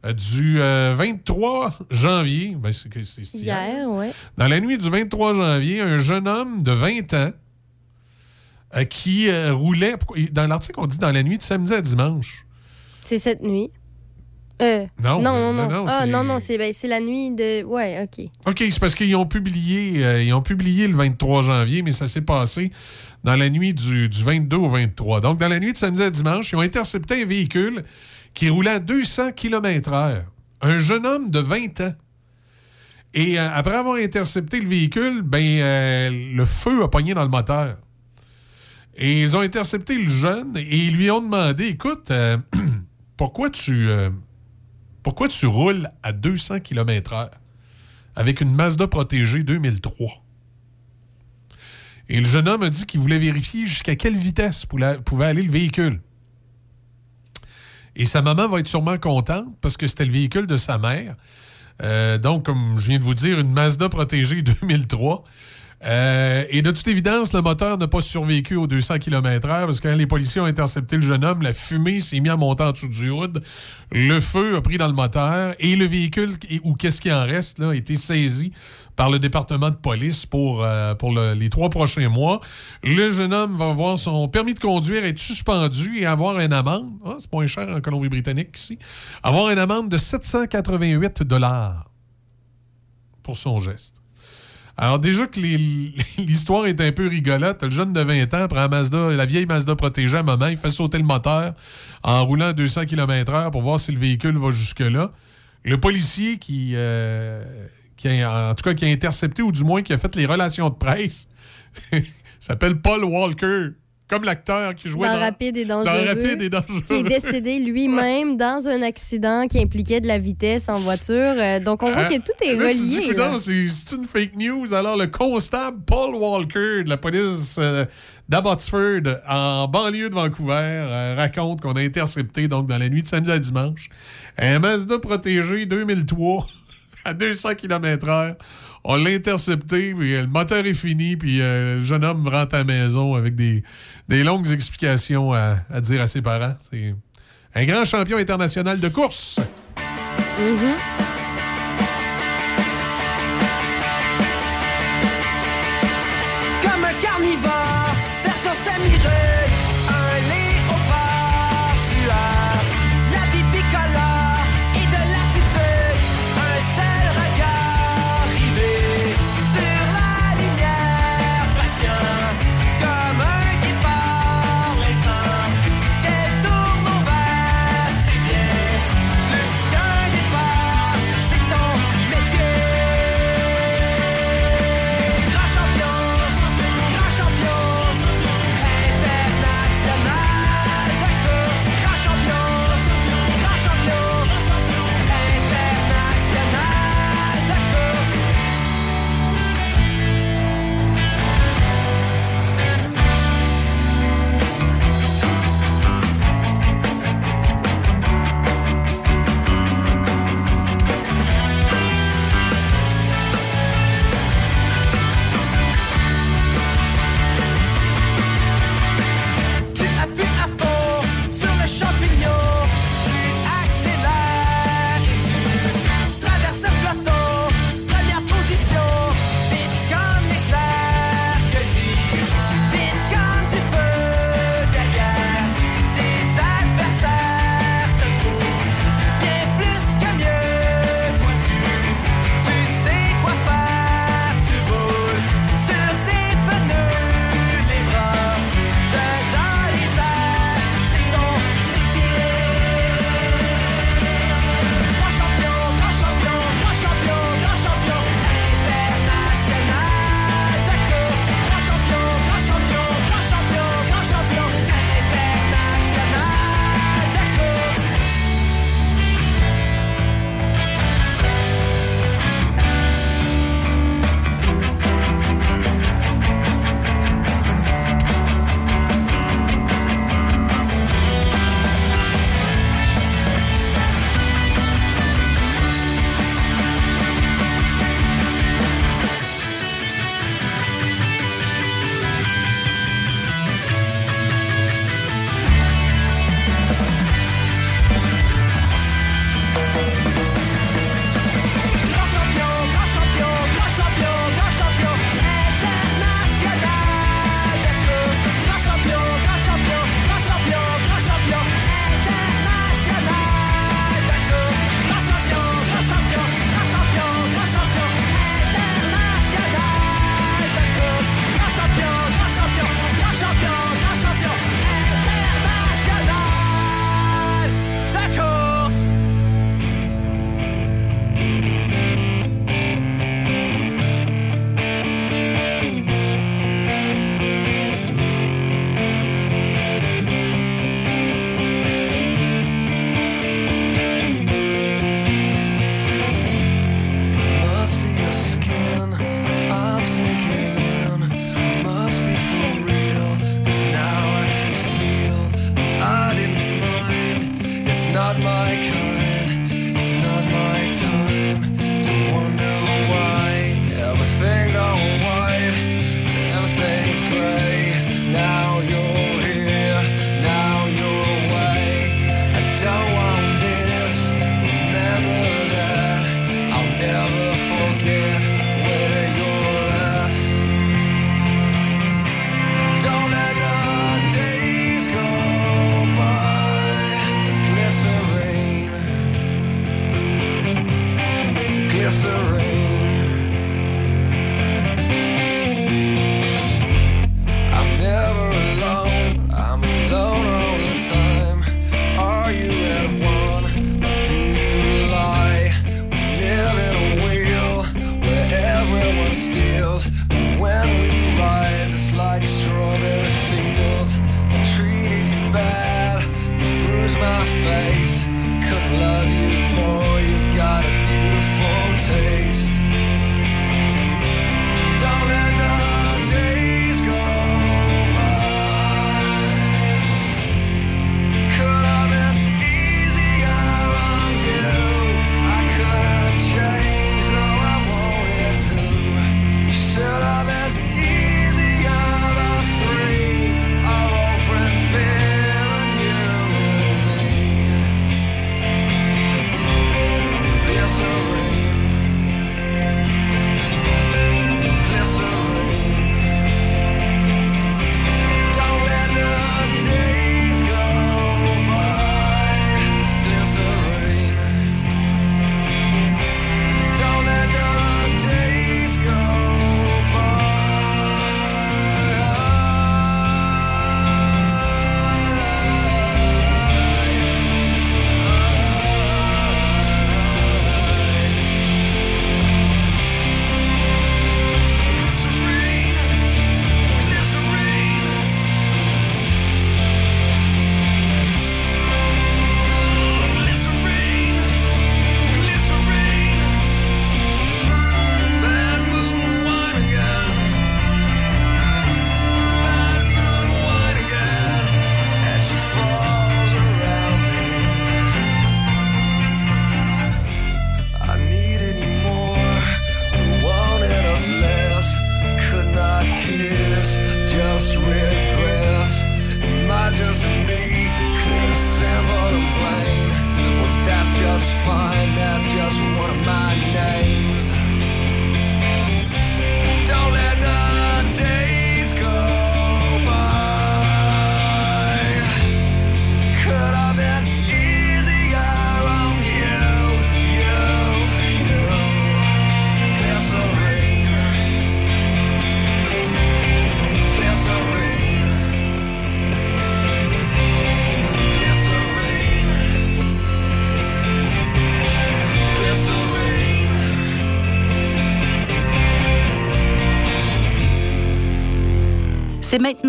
A: euh, du euh, 23 janvier, ben, c'est
B: Hier, ouais.
A: dans la nuit du 23 janvier, un jeune homme de 20 ans euh, qui euh, roulait. Dans l'article, on dit dans la nuit de samedi à dimanche.
B: C'est cette nuit. Euh,
A: Non,
B: non, non, non.
A: non,
B: ah,
A: c'est-
B: non, non, c'est ben, c'est la nuit de. Ouais, OK.
A: OK, c'est parce qu'ils ont publié euh, ils ont publié le 23 janvier, mais ça s'est passé dans la nuit du, du 22 au 23. Donc, dans la nuit de samedi à dimanche, ils ont intercepté un véhicule qui roulait à 200 km/h. Un jeune homme de 20 ans. Et euh, après avoir intercepté le véhicule, ben, le feu a pogné dans le moteur. Et ils ont intercepté le jeune et ils lui ont demandé Écoute, pourquoi tu. Pourquoi tu roules à 200 km/h avec une Mazda protégée 2003. Et le jeune homme a dit qu'il voulait vérifier jusqu'à quelle vitesse pouvait aller le véhicule. Et sa maman va être sûrement contente parce que c'était le véhicule de sa mère. Euh, donc, comme je viens de vous dire, une Mazda protégée 2003. Euh, et de toute évidence, le moteur n'a pas survécu aux 200 km/h parce que quand les policiers ont intercepté le jeune homme, la fumée s'est mise à monter en dessous du hood. Le feu a pris dans le moteur et le véhicule, ou qu'est-ce qui en reste, a été saisi par le département de police pour, euh, pour le- les trois prochains mois. Le jeune homme va avoir son permis de conduire être suspendu et avoir une amende. Ah, c'est moins cher en Colombie-Britannique qu'ici. Avoir une amende de 788 dollars pour son geste. Alors déjà que l'histoire est un peu rigolote, le jeune de 20 ans prend Mazda, la vieille Mazda protégée à maman, il fait sauter le moteur en roulant à 200 km/h pour voir si le véhicule va jusque-là. Le policier qui, euh, qui a intercepté, ou du moins qui a fait les relations de presse, s'appelle Paul Walker, comme l'acteur qui jouait
B: Dans
A: dans,
B: Rapide et Dangereux.
A: dans Rapide et Dangereux.
B: Qui est décédé lui-même dans un accident qui impliquait de la vitesse en voiture. Euh, donc, on voit
A: Hein?
B: que tout est
A: Là,
B: relié.
A: c'est une fake news. Alors, le constable Paul Walker de la police euh, d'Abbotsford, en banlieue de Vancouver, euh, raconte qu'on a intercepté, donc, dans la nuit de samedi à dimanche, un Mazda protégé 2003 à 200 km/h. On l'a intercepté, puis euh, le moteur est fini, puis euh, le jeune homme rentre à la maison avec des, longues explications à, à dire à ses parents. C'est un grand champion international de course.
B: Mhm.
J: Comme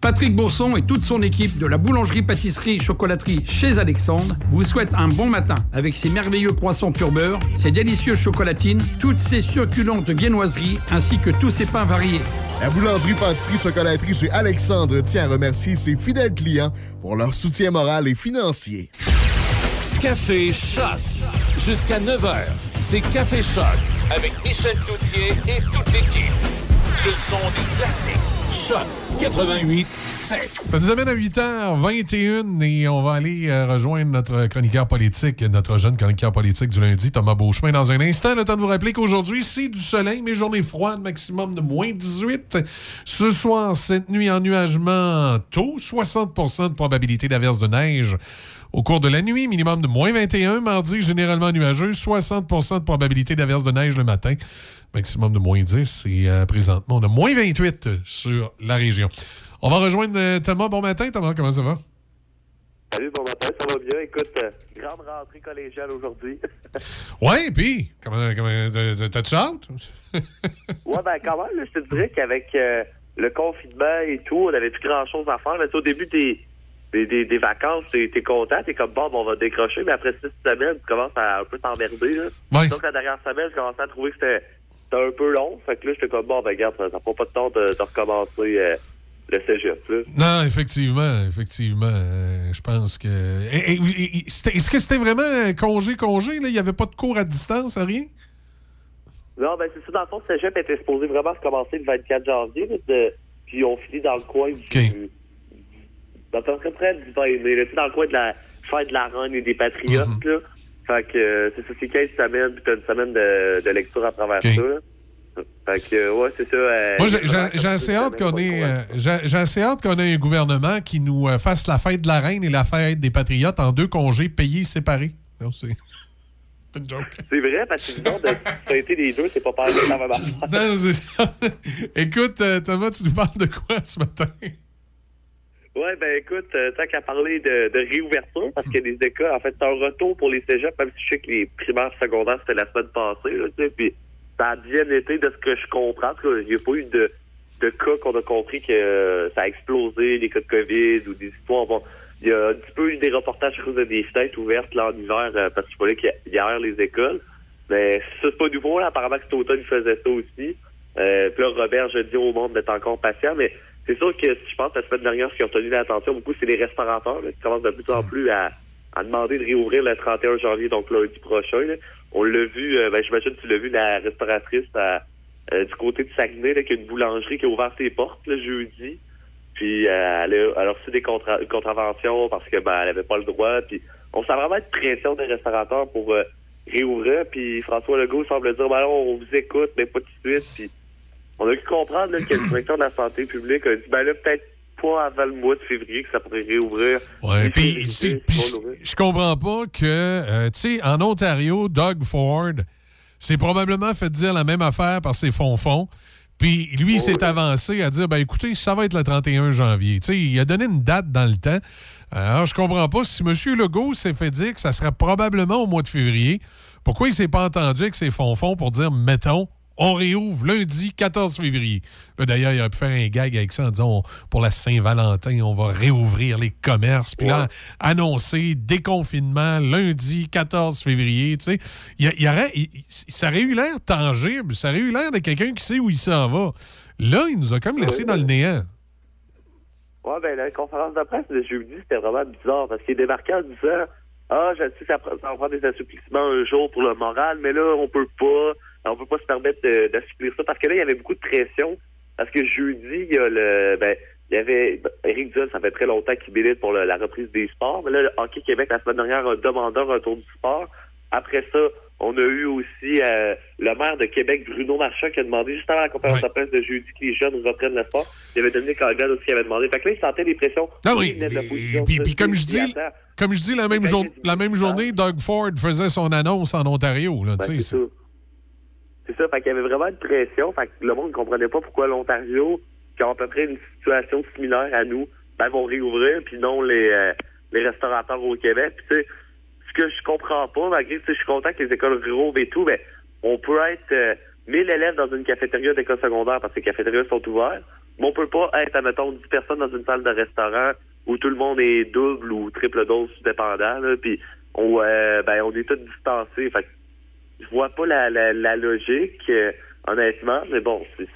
K: Patrick Bourson et toute son équipe de la boulangerie-pâtisserie-chocolaterie chez Alexandre vous souhaitent un bon matin avec ses merveilleux croissants pur beurre, ses délicieuses chocolatines, toutes ses succulentes viennoiseries ainsi que tous ses pains variés.
L: La boulangerie-pâtisserie-chocolaterie chez Alexandre tient à remercier ses fidèles clients pour leur soutien moral et financier.
G: Café Choc. Jusqu'à 9h, c'est Café Choc avec Michel Cloutier et toute l'équipe. Le son des classiques. Choc 88 7.
A: Ça nous amène à 8h21 et on va aller euh, rejoindre notre chroniqueur politique, notre jeune chroniqueur politique du lundi, Thomas Beauchemin, dans un instant. Le temps de vous rappeler qu'aujourd'hui, c'est du soleil, mais journée froide, maximum de moins 18. Ce soir, cette nuit, ennuagement tôt, 60% de probabilité d'averse de neige. Au cours de la nuit, minimum de moins 21. Mardi, généralement nuageux, 60% de probabilité d'averse de neige le matin. Maximum de moins 10. Et euh, présentement, on a moins 28 sur la région. On va rejoindre euh, Thomas. Bon matin, Thomas. Comment ça va?
M: Salut, bon matin, ça va bien? Écoute, euh, grande rentrée collégiale aujourd'hui.
A: Ouais, puis, comment, comment, t'as- t'as-tu hâte?
M: ouais, ben quand même, là, je te dirais qu'avec euh, le confinement et tout, on avait plus grand-chose à faire. Sais, au début des, des, des, des vacances, t'es es content, t'es comme, bon, ben, on va décrocher, mais après six semaines, tu commences à un peu t'emmerder. là.
A: Ouais.
M: Donc, la dernière semaine, je commençais à trouver que c'était un peu long. Fait que là, j'étais comme, bon, ben regarde, ça ça prend pas de temps de, de recommencer euh, le cégep. Là.
A: Non, effectivement, effectivement. euh, je pense que. Est-ce que c'était vraiment congé-congé? là? Il n'y avait pas de cours à distance, rien?
M: Non, ben c'est ça. Dans le fond, le cégep était supposé vraiment se commencer le 24 janvier. de- puis on finit dans le coin du... Dans à peu près du 20 mai. là, tu dans le coin de la fête de la Ronde et des Patriotes.
A: Mhm.
M: là. Fait que euh, c'est ça, c'est 15 semaines, puis t'as une semaine de, de lecture à travers ça. là. Fait que, euh, ouais, c'est ça. euh,
A: Moi, j'ai-
M: a
A: assez hâte qu'on ait, euh, j'ai assez hâte qu'on ait un gouvernement qui nous euh, fasse la fête de la reine et la fête des patriotes en deux congés payés séparés. C'est une joke.
M: C'est vrai, parce que sinon, de fêter les deux, c'est pas pareil
A: ça. Écoute, Thomas, tu nous parles de quoi ce matin?
M: Ouais, ben écoute, euh, tant qu'à parler de, de réouverture, parce que les écoles, en fait, c'est un retour pour les cégeps, même si je sais que les primaires secondaires, c'était la semaine passée, là, puis ça a bien été de ce que je comprends. En tout cas, Il n'y a pas eu de, cas qu'on a compris que euh, ça a explosé, des cas de COVID ou des histoires. Bon, il y a un petit peu eu des reportages de des fenêtres ouvertes là, en hiver, euh, parce qu'il fallait qu'il y ait les écoles. Mais ça, c'est pas nouveau, là. Apparemment que cet automne, ils faisaient ça aussi. Euh, puis là, Robert, je dis au monde d'être encore patient, mais c'est sûr que je pense la semaine dernière, ce qui a retenu l'attention beaucoup, c'est les restaurateurs là, qui commencent de plus en plus à, à demander de réouvrir le 31 janvier, donc lundi prochain. là. On l'a vu, euh, ben, j'imagine que tu l'as vu, la restauratrice à, euh, du côté de Saguenay, là, qui a une boulangerie qui a ouvert ses portes le jeudi. Puis euh, elle, a, elle a reçu des contra contraventions parce que ben, elle avait pas le droit. Puis on sent vraiment de pression des restaurateurs pour euh, réouvrir. Puis François Legault semble dire ben, on vous écoute, mais pas tout de suite. Puis on a pu comprendre là, que le directeur de la santé publique a dit ben là, peut-être pas avant le mois de février que ça pourrait réouvrir.
A: Ouais, puis. Je comprends pas que, euh, tu sais, en Ontario, Doug Ford s'est probablement fait dire la même affaire par ses fonds-fonds. Puis lui, il s'est avancé à dire, ben écoutez, ça va être le 31 janvier. Tu sais, il a donné une date dans le temps. Alors, je comprends pas si M. Legault s'est fait dire que ça serait probablement au mois de février. Pourquoi il s'est pas entendu avec ses fonds-fonds pour dire, mettons, on réouvre lundi 14 février. Là, D'ailleurs, il aurait pu faire un gag avec ça en disant on- pour la Saint-Valentin, on va réouvrir les commerces. Puis là, annoncer déconfinement lundi 14 février. Tu sais, il, il aurait, il- ça aurait eu l'air tangible. Ça aurait eu l'air de quelqu'un qui sait où il s'en va. Là, il nous a comme laissé dans le néant.
M: Ouais, ben la conférence de presse de jeudi, c'était vraiment bizarre parce qu'il débarqué en disant Ah, je sais que ça, prend- ça va des assouplissements un jour pour le moral, mais là, on peut pas. On peut pas se permettre d'assouplir ça parce que là, il y avait beaucoup de pression. Parce que jeudi, il y a le. Ben, il y avait. Éric Dull, ça fait très longtemps qu'il milite pour le- la reprise des sports. Mais là, le Hockey Québec, la semaine dernière, a demandé un retour du sport. Après ça, on a eu aussi euh, le maire de Québec, Bruno Marchand, qui a demandé, juste avant la conférence de presse de jeudi, que les jeunes reprennent le sport. Il y avait Dominique Anglade aussi qui avait demandé. Fait que là, il sentait des pressions.
A: Ah
M: il
A: oui,
M: venait de la position
A: puis, comme je dis, comme je dis, la même, jour- la même journée, Doug Ford faisait son annonce en Ontario. Là,
M: Ben, c'est ça. Fait qu'il y avait vraiment une pression. Fait que le monde ne comprenait pas pourquoi l'Ontario, qui a à peu près une situation similaire à nous, ben, vont réouvrir, puis non les, euh, les restaurateurs au Québec. Tu sais, ce que je comprends pas, malgré que je suis content que les écoles réouvrent et tout, mais on peut être euh, 1000 élèves dans une cafétéria d'école secondaire parce que les cafétérias sont ouvertes, mais on peut pas être, admettons, 10 personnes dans une salle de restaurant où tout le monde est double ou triple dose dépendant, puis on, euh, ben, on est tous distancés. Fait je vois pas la, la, la logique, euh, honnêtement, mais bon, c'est-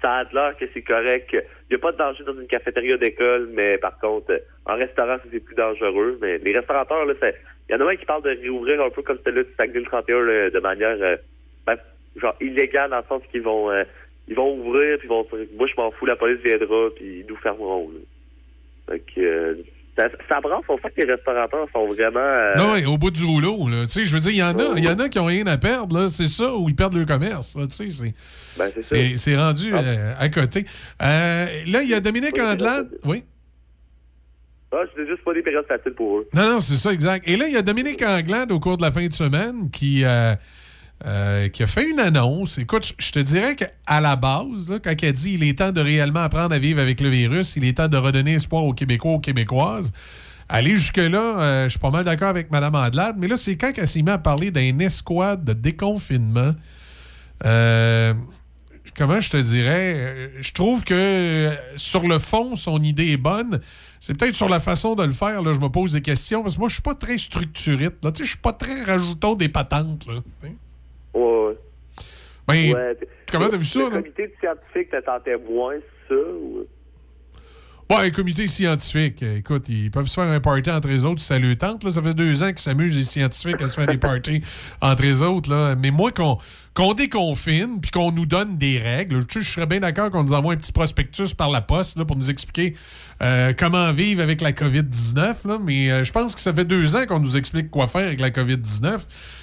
M: ça a l'air que c'est correct. Il n'y a pas de danger dans une cafétéria d'école, mais par contre, euh, en restaurant, c'est plus dangereux. Mais les restaurateurs, là, c'est- il y en a un qui parle de réouvrir un peu comme là du Saguenay le 31, là, de manière euh, ben, genre illégale, dans le sens qu'ils vont euh, ils vont ouvrir, puis ils vont moi, je m'en fous, la police viendra, puis ils nous fermeront. Là. Euh, ça, ça brasse, on sent que les restaurateurs sont vraiment... euh,
A: Non, ouais, au bout du rouleau. Là. Tu sais, Je veux dire, il y en a, il y en a qui n'ont rien à perdre. là. C'est ça, ou ils perdent leur commerce. Tu sais, C'est
M: ben, c'est ça.
A: c'est- c'est rendu euh, à côté. Euh, là, il y a Dominique Andelade. Oui?
M: Ah, c'était juste pas des périodes faciles pour eux.
A: Non, non, c'est ça, exact. Et là, il y a Dominique Anglade au cours de la fin de semaine qui, euh, qui a fait une annonce. Écoute, je- te dirais qu'à la base, quand elle dit il est temps de réellement apprendre à vivre avec le virus, il est temps de redonner espoir aux Québécois, aux Québécoises. Aller jusque-là, euh, je suis pas mal d'accord avec Mme Andelade, mais là, c'est quand qu'elle s'est mise à parler d'un escouade de déconfinement. Euh, comment je te dirais, je trouve que sur le fond, son idée est bonne. C'est peut-être sur la façon de le faire, là, je me pose des questions, parce que moi, je suis pas très sais, Je suis pas très rajoutant des patentes.
M: Ouais, ouais.
A: Ben,
M: Ouais,
A: comment t'as vu ça,
M: Le
A: là?
M: comité scientifique te tentait moins ça ou...
A: Bon, un comité scientifique, euh, écoute, ils peuvent se faire un party entre les autres si ça leur tente. Là. Ça fait deux ans qu'ils s'amusent, les scientifiques, à se faire des parties entre les autres. Là. Mais moi, qu'on déconfine, puis qu'on nous donne des règles. Sais, je serais bien d'accord qu'on nous envoie un petit prospectus par la poste là, pour nous expliquer euh, comment vivre avec la COVID-19. là. Mais euh, je pense que ça fait deux ans qu'on nous explique quoi faire avec la COVID-19.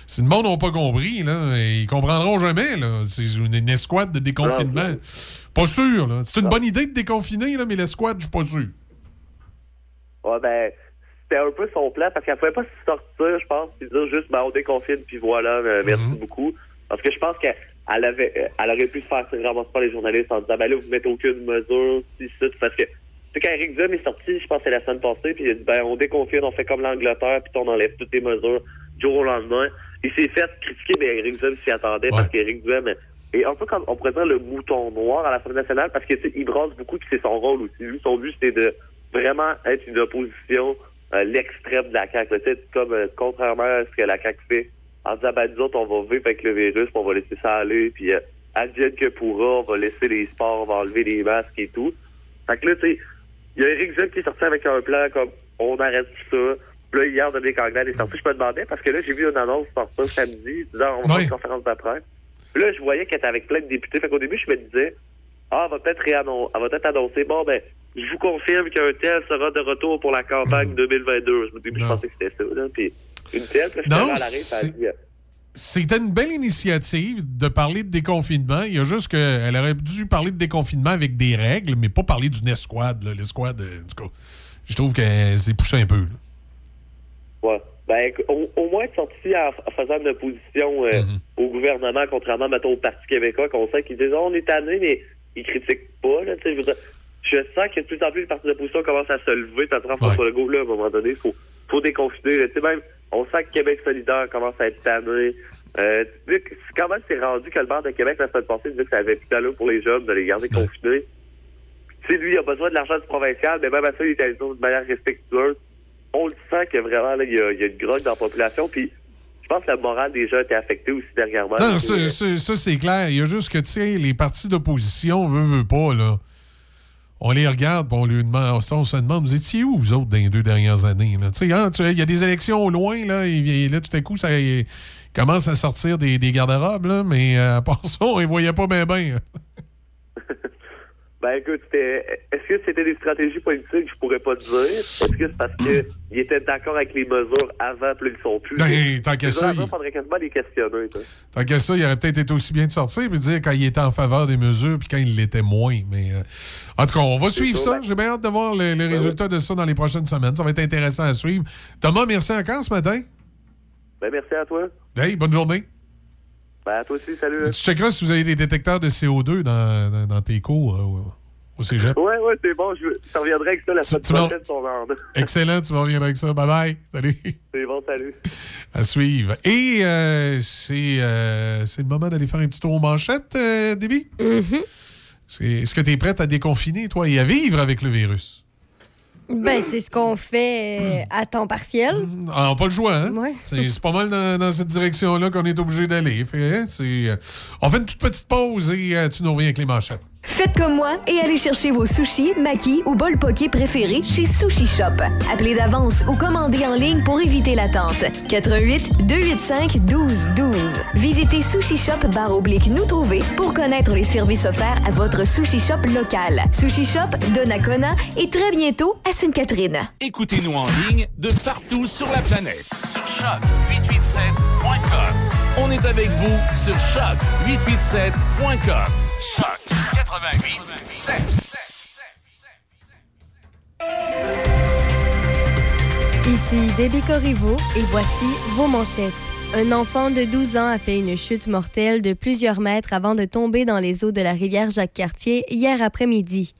A: Si le monde n'a pas compris, là, ils comprendront jamais. C'est une, une escouade de déconfinement. Pas sûr. C'est une bonne idée de déconfiner, là, mais l'escouade, je suis pas sûr.
M: Ouais, ben, c'était un peu son plan parce qu'elle pouvait pas se sortir, je pense, puis dire juste, ben, on déconfine, puis voilà, euh, merci
A: Mhm.
M: beaucoup. Parce que je pense qu'elle elle avait, euh, elle aurait pu se faire ramasser par les journalistes en disant, ben là, vous mettez aucune mesure, si, ça, parce que, tu sais, quand Eric Duhem est sorti, je pense que c'est la semaine passée, puis il a dit, ben, on déconfine, on fait comme l'Angleterre, puis on enlève toutes les mesures du jour au lendemain. Il s'est fait critiquer, mais Eric Duhem s'y attendait parce qu'Eric Duhem est un peu comme, on pourrait dire, le mouton noir à l'Assemblée nationale parce que, il brasse beaucoup, puis c'est son rôle aussi. Lui, son but, c'était de vraiment être une opposition euh, l'extrême de la CAQ. sais, comme euh, contrairement à ce que la CAQ fait, en disant ben nous autres, on va vivre avec le virus, puis on va laisser ça aller, puis euh, advienne que pourra, on va laisser les sports, on va enlever les masques et tout. Fait que là, tu sais, il y a Eric Zemmour qui est sorti avec un plan comme on arrête tout ça. Puis là, hier, Dominique Anglade est sorti. Je me demandais, parce que là, j'ai vu une annonce sortir samedi, disant on va une conférence d'après. Puis là, je voyais qu'elle était avec plein de députés. Fait qu'au début, je me disais, ah, elle va peut-être réannon- elle va peut-être annoncer, bon, ben, je vous confirme qu'un tel sera de retour pour la campagne 2022. Je me dis, je pensais que c'était ça, là. Puis une telle, puis là, je à l'arrêt,
A: c'est-
M: euh,
A: C'était une belle initiative de parler de déconfinement. Il y a juste qu'elle aurait dû parler de déconfinement avec des règles, mais pas parler d'une escouade. là. L'escouade, euh, du coup, je trouve qu'elle s'est poussée un peu. là.
M: Ouais. Ben, au, au moins être sorti en, en faisant une opposition euh, au gouvernement, contrairement, mettons, au Parti québécois, qu'on sait qu'ils disent, oh, on est tanné, mais ils critiquent pas, là, je veux dire, je sens que de plus en plus, les partis d'opposition commencent à se lever, puis dire, François Legault, là, à un moment donné, faut, faut déconfiner, là. tu sais, même, on sent que Québec solidaire commence à être tanné, euh, que- comment c'est rendu que le maire de Québec, la semaine passée, disait que ça avait plus d'allure pour les jeunes de les garder confinés? Tu sais, lui, il a besoin de l'argent du provincial, mais même à ça, il est allé de manière respectueuse. On le sent que vraiment, là, il y a, une grogne dans la population, puis je pense que la morale des gens a été affectée aussi dernièrement.
A: Non, ça, c'est clair. Il y a juste que, tu les partis d'opposition, veut, veut pas, là. On les regarde, on lui demande, on, se- demande, vous étiez où, vous autres, dans les deux dernières années? hein, il y a des élections au loin, là, et, là, tout à coup, ça commence à sortir des, des garde-robes, là, mais euh, à part ça, on les voyait pas bien, bien.
M: Ben écoute, est-ce que c'était des stratégies politiques? Je pourrais pas te dire. Est-ce que c'est parce qu'ils étaient d'accord avec les mesures avant, puis ils sont plus?
A: Ben, tant qu'à ça, il-
M: faudrait quasiment les questionner.
A: Tant qu'à ça, il aurait peut-être été aussi bien de sortir et de dire quand il était en faveur des mesures puis quand il l'était moins. Mais euh, en tout cas, on va suivre ça. J'ai bien hâte de voir les, les résultats de ça dans les prochaines semaines. Ça va être intéressant à suivre. Thomas, merci encore ce matin.
M: Ben merci à toi.
A: Hey, bonne journée.
M: Ben toi aussi, salut.
A: Tu checkeras si vous avez des détecteurs de CO2 dans, dans- dans tes cours euh, au, cégep.
M: Ouais, ouais, c'est bon. Je je reviendrai avec ça la semaine
A: m'en-
M: prochaine, ton ordre.
A: Excellent, tu vas revenir avec ça. Bye bye. Salut.
M: C'est bon, salut.
A: À suivre. Et euh, c'est euh, c'est le moment d'aller faire un petit tour aux manchettes, euh, Déby? C'est- Est-ce que tu es prête à déconfiner, toi, et à vivre avec le virus?
B: Ben, c'est ce qu'on fait euh, à temps partiel.
A: Ah, pas le choix, hein?
B: Ouais.
A: C'est pas mal dans, dans cette direction-là qu'on est obligé d'aller. Fait, hein, c'est, euh, on fait une toute petite pause et euh, tu nous reviens avec les manchettes.
N: Faites comme moi et allez chercher vos sushis, makis ou bol poké préférés chez Sushi Shop. Appelez d'avance ou commandez en ligne pour éviter l'attente. 88 285 12 12. Visitez Sushi Shop barre oblique nous trouver pour connaître les services offerts à votre Sushi Shop local. Sushi Shop de Nakona et très bientôt à Sainte-Catherine.
G: Écoutez-nous en ligne de partout sur la planète. Sur choc887.com. On est avec vous sur choc887.com. Choc 88.7.
B: Ici Debbie Corriveau et voici vos manchettes. Un enfant de 12 ans a fait une chute mortelle de plusieurs mètres avant de tomber dans les eaux de la rivière Jacques-Cartier hier après-midi.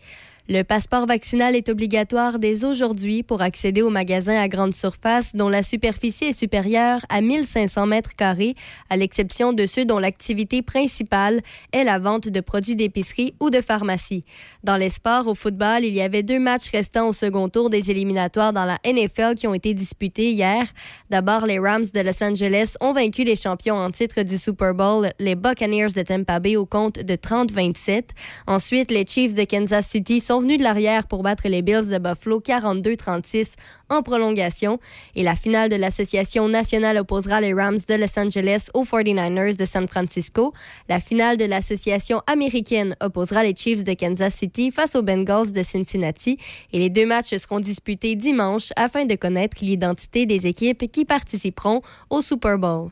B: Le passeport vaccinal est obligatoire dès aujourd'hui pour accéder aux magasins à grande surface dont la superficie est supérieure à 1500 mètres carrés, à l'exception de ceux dont l'activité principale est la vente de produits d'épicerie ou de pharmacie. Dans les sports, au football, il y avait deux matchs restants au second tour des éliminatoires dans la NFL qui ont été disputés hier. D'abord, les Rams de Los Angeles ont vaincu les champions en titre du Super Bowl, les Buccaneers de Tampa Bay, au compte de 30-27. Ensuite, les Chiefs de Kansas City sont sont venus de l'arrière pour battre les Bills de Buffalo 42-36 en prolongation. Et la finale de l'Association nationale opposera les Rams de Los Angeles aux 49ers de San Francisco. La finale de l'Association américaine opposera les Chiefs de Kansas City face aux Bengals de Cincinnati. Et les deux matchs seront disputés dimanche afin de connaître l'identité des équipes qui participeront au Super Bowl.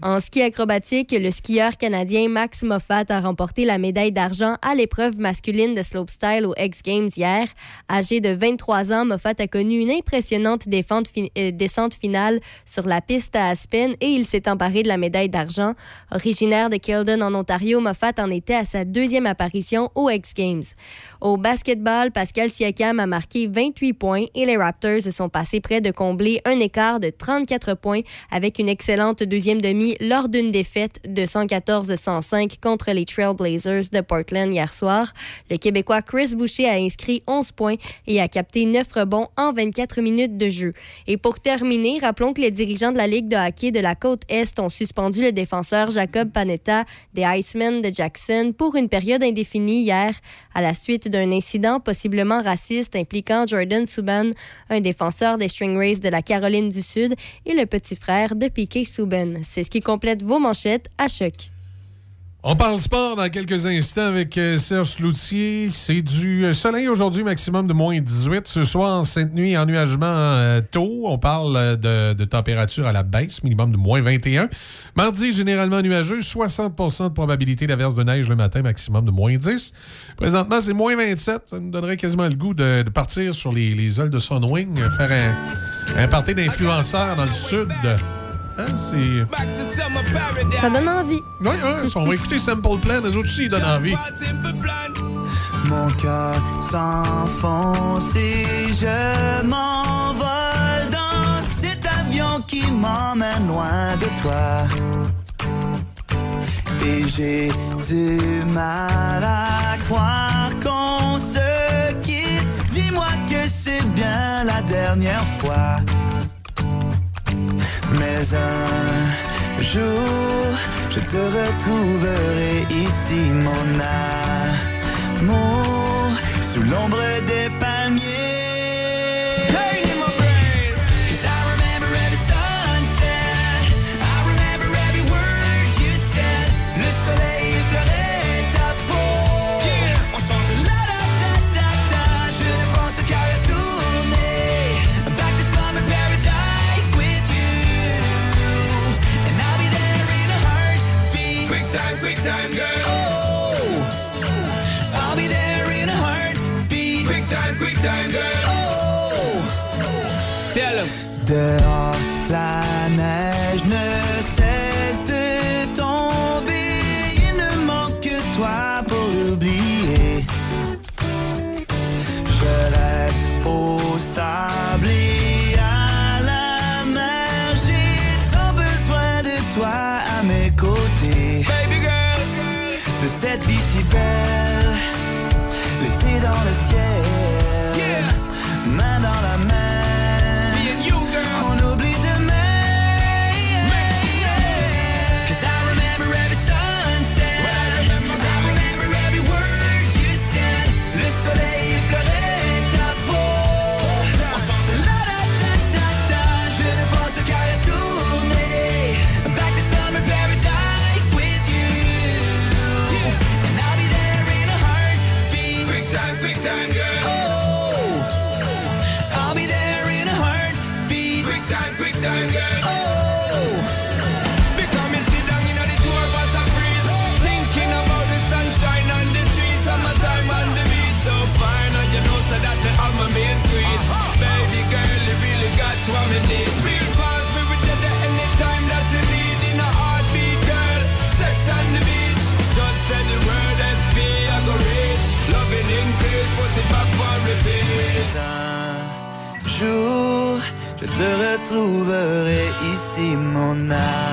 B: En ski acrobatique, le skieur canadien Max Moffat a remporté la médaille d'argent à l'épreuve masculine de slopestyle aux X Games hier. Âgé de 23 ans, Moffat a connu une impressionnante euh, descente finale sur la piste à Aspen et il s'est emparé de la médaille d'argent. Originaire de Keldon en Ontario, Moffat en était à sa deuxième apparition aux X Games. Au basketball, Pascal Siakam a marqué 28 points et les Raptors sont passés près de combler un écart de 34 points avec une excellente deuxième demi lors d'une défaite de 114-105 contre les Trailblazers de Portland hier soir. Le Québécois Chris Boucher a inscrit 11 points et a capté 9 rebonds en 24 minutes de jeu. Et pour terminer, rappelons que les dirigeants de la Ligue de hockey de la côte Est ont suspendu le défenseur Jacob Panetta des Icemen de Jackson pour une période indéfinie hier à la suite d'un incident possiblement raciste impliquant Jordan Subban, un défenseur des Stingrays de la Caroline du Sud et le petit frère de Piquet Subban. C'est ce qui complète vos manchettes à choc.
A: On parle sport dans quelques instants avec euh, Serge Cloutier. C'est du euh, soleil aujourd'hui, maximum de moins 18. Ce soir, cette nuit, ennuagement euh, tôt. On parle de, température à la baisse, minimum de moins 21. Mardi, généralement nuageux, 60% de probabilité d'averse de neige le matin, maximum de moins 10. Présentement, c'est moins 27. Ça nous donnerait quasiment le goût de, partir sur les, les ailes de Sunwing, faire un, un party d'influenceurs dans le sud. Hein, c'est...
B: Ça donne envie.
A: Oui, oui, on va écouter Simple Plan, autres aussi, ils donnent envie.
C: Mon cœur s'enfonce et je m'envole dans cet avion qui m'emmène loin de toi. Et j'ai du mal à croire qu'on se quitte. Dis-moi que c'est bien la dernière fois. Mais un jour, je te retrouverai ici, mon amour, sous l'ombre des palmiers. Dehors, la neige ne cesse de tomber. Il ne manque que toi pour l'oublier. Je rêve au sable et à la mer. J'ai tant besoin de toi à mes côtés. Baby girl, de cette vie si belle, l'été dans le ciel, main dans la main. Retrouverai ici, mon amour,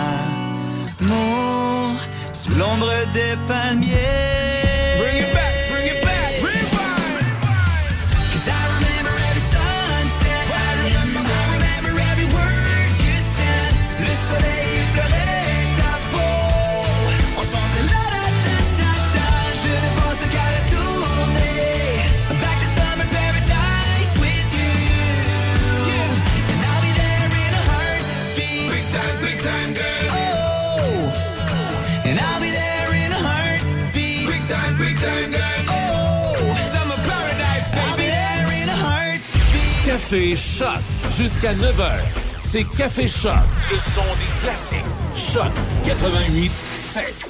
G: Café Choc. Jusqu'à 9h, c'est Café Choc. Le son des classiques. Choc 88 7.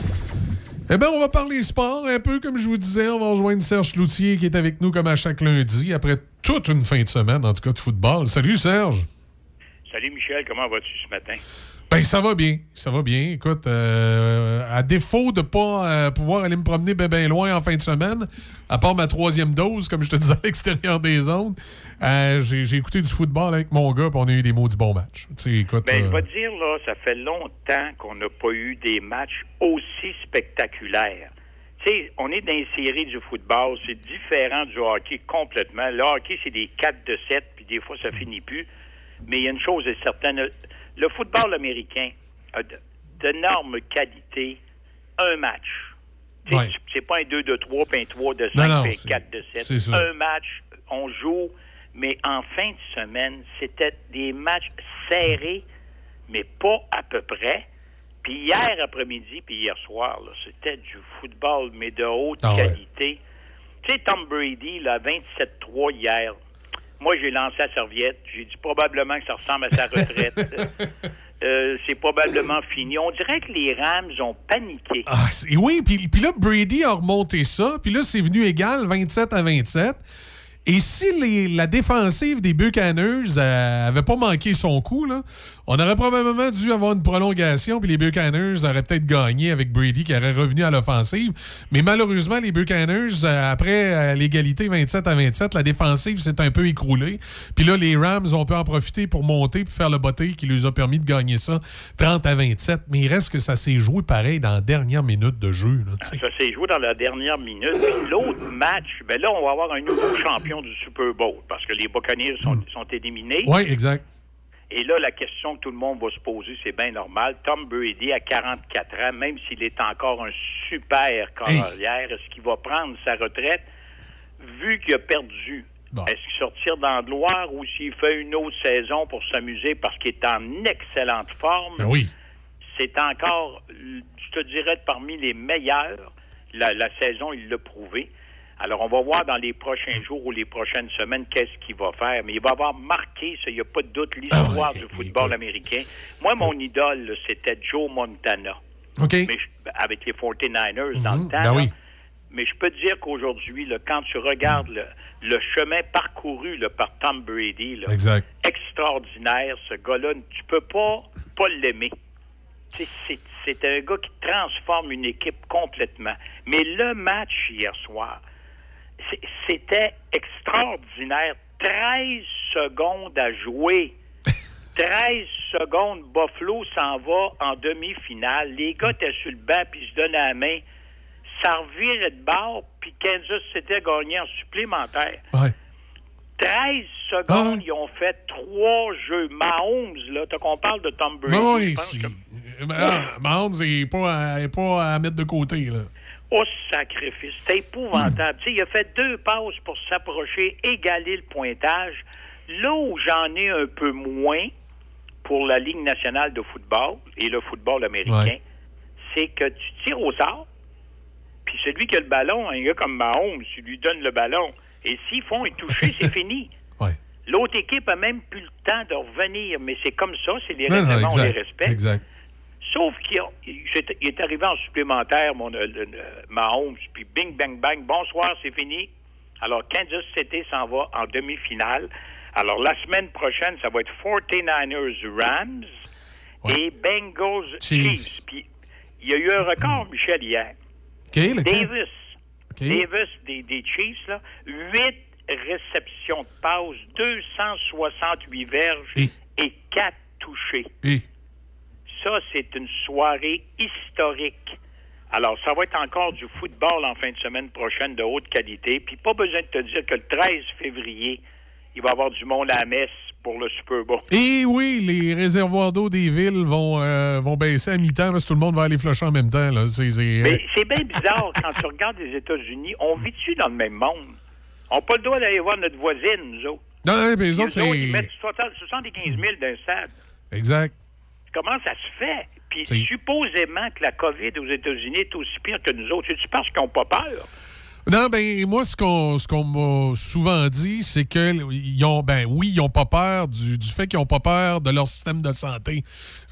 A: Eh bien, on va parler sport un peu, comme je vous disais. On va rejoindre Serge Cloutier qui est avec nous comme à chaque lundi, après toute une fin de semaine, en tout cas de football. Salut Serge.
O: Salut Michel, comment vas-tu ce matin?
A: Ben, ça va bien. Ça va bien. Écoute, euh, à défaut de pas euh, pouvoir aller me promener bien ben loin en fin de semaine, à part ma troisième dose, comme je te disais à l'extérieur des zones, euh, j'ai écouté du football avec mon gars, puis on a eu des maudits bons matchs. Tu sais, écoute.
O: Ben, je
A: euh,
O: vais te dire, là, ça fait longtemps qu'on n'a pas eu des matchs aussi spectaculaires. Tu sais, on est dans les séries du football, c'est différent du hockey complètement. Le hockey, c'est des 4 de 7, puis des fois, ça finit plus. Mais il y a une chose est certaine, le- football américain a de- d'énormes qualités, un match.
A: Ouais.
O: C'est pas un 2 de 3, puis un 3 de 5,
A: Non, non,
O: puis un
A: c'est-
O: 4 de 7.
A: c'est ça.
O: Un match, on joue, mais en fin de semaine, c'était des matchs serrés, mais pas à peu près. Puis hier après-midi, puis hier soir, c'était du football, mais de haute
A: Ah ouais.
O: qualité. Tu sais, Tom Brady, là, 27-3 hier. Moi, j'ai lancé la serviette. J'ai dit probablement que ça ressemble à sa retraite. Euh, c'est probablement fini. On dirait que les Rams ont paniqué.
A: Ah, oui, puis, puis là, Brady a remonté ça, puis là, c'est venu égal, 27 à 27. Et si les- la défensive des Buccaneers euh, avait pas manqué son coup, là, on aurait probablement dû avoir une prolongation, puis les Buccaneers auraient peut-être gagné avec Brady qui aurait revenu à l'offensive. Mais malheureusement, les Buccaneers, euh, après euh, l'égalité 27 à 27, la défensive s'est un peu écroulée. Puis là, les Rams ont pu en profiter pour monter, puis faire le botté qui leur a permis de gagner ça 30 à 27. Mais il reste que ça s'est joué pareil dans la dernière minute de jeu.
O: Ça s'est joué dans la dernière minute. L'autre match, ben là, on va avoir un nouveau champion du Super Bowl parce que les Buccaneers sont, sont éliminés.
A: Oui, exact.
O: Et là, la question que tout le monde va se poser, c'est bien normal. Tom Brady, à 44 ans, même s'il est encore un super carrière, est-ce qu'il va prendre sa retraite? Vu qu'il a perdu? Est-ce qu'il sortir dans le Loire ou s'il fait une autre saison pour s'amuser parce qu'il est en excellente forme?
A: Ben oui.
O: C'est encore, je te dirais, parmi les meilleurs. La, la saison, il l'a prouvé. Alors, on va voir dans les prochains jours ou les prochaines semaines qu'est-ce qu'il va faire. Mais il va avoir marqué, il n'y a pas de doute, l'histoire du football américain. Moi, mon idole, c'était Joe Montana.
A: OK.
O: Mais je- avec les 49ers dans le temps.
A: Ben
O: là.
A: oui.
O: Mais je peux te dire qu'aujourd'hui, quand tu regardes le, le chemin parcouru là, par Tom Brady, là,
A: Exact.
O: extraordinaire, ce gars-là, tu peux pas, pas l'aimer. C'est- un gars qui transforme une équipe complètement. Mais le match hier soir, c'était extraordinaire. 13 secondes à jouer. 13 secondes, Buffalo s'en va en demi-finale. Les gars étaient sur le banc puis se donnaient la main. Ça revirait de bord, puis Kansas s'était gagné en supplémentaire.
A: Ouais.
O: 13 secondes, ils ont fait trois jeux. Mahomes, là, t'as qu'on parle de Tom Brady.
A: Non,
O: je
A: oui,
O: pense
A: si.
O: que-
A: Euh, ah, Mahomes n'est pas, à- est pas à mettre de côté. Là.
O: Oh, sacrifice. C'était épouvantable. Tu sais, il a fait deux passes pour s'approcher, égaler le pointage. Là où j'en ai un peu moins pour la Ligue nationale de football et le football américain,
A: Ouais.
O: c'est que tu tires au sort, puis celui qui a le ballon, un gars comme Mahomes, tu lui donnes le ballon. Et s'ils font un toucher, c'est fini. L'autre équipe a même plus le temps de revenir, mais c'est comme ça, c'est les règlements, on les respecte.
A: exact.
O: Sauf qu'il est- arrivé en supplémentaire, mon euh, le- le- Mahomes, puis bing, bang, bang, bonsoir, c'est fini. Alors, Kansas City s'en va en demi-finale. Alors, la semaine prochaine, ça va être 49ers Rams et Bengals
A: Chiefs.
O: Puis, il y a eu un record, Michel, hier.
A: OK, lequel?
O: Davis. Davis des, des Chiefs, là, 8 réceptions de passe, 268 verges et 4 touchés.
A: Et?
O: Ça, c'est une soirée historique. Alors, ça va être encore du football en fin de semaine prochaine de haute qualité. Puis, pas besoin de te dire que le 13 février, il va y avoir du monde à la messe pour le Super Bowl.
A: Et oui, les réservoirs d'eau des villes vont, euh, vont baisser à mi-temps. parce que tout le monde va aller flusher en même temps. Là. C'est, c'est,
O: Mais c'est bien bizarre quand tu regardes les États-Unis. On vit-tu dans le même monde? On n'a pas le droit d'aller voir notre voisine, nous autres.
A: Non, non, mais les autres, c'est...
O: autres, ils mettent 60 75 000 d'un stade.
A: Exact.
O: Comment ça se fait? Puis supposément que la COVID aux États-Unis est aussi pire que nous autres. C'est-tu parce qu'ils n'ont pas peur?
A: Non, ben moi, ce qu'on ce qu'on m'a souvent dit, c'est que ils ont ben oui, ils ont pas peur du, du fait qu'ils ont pas peur de leur système de santé.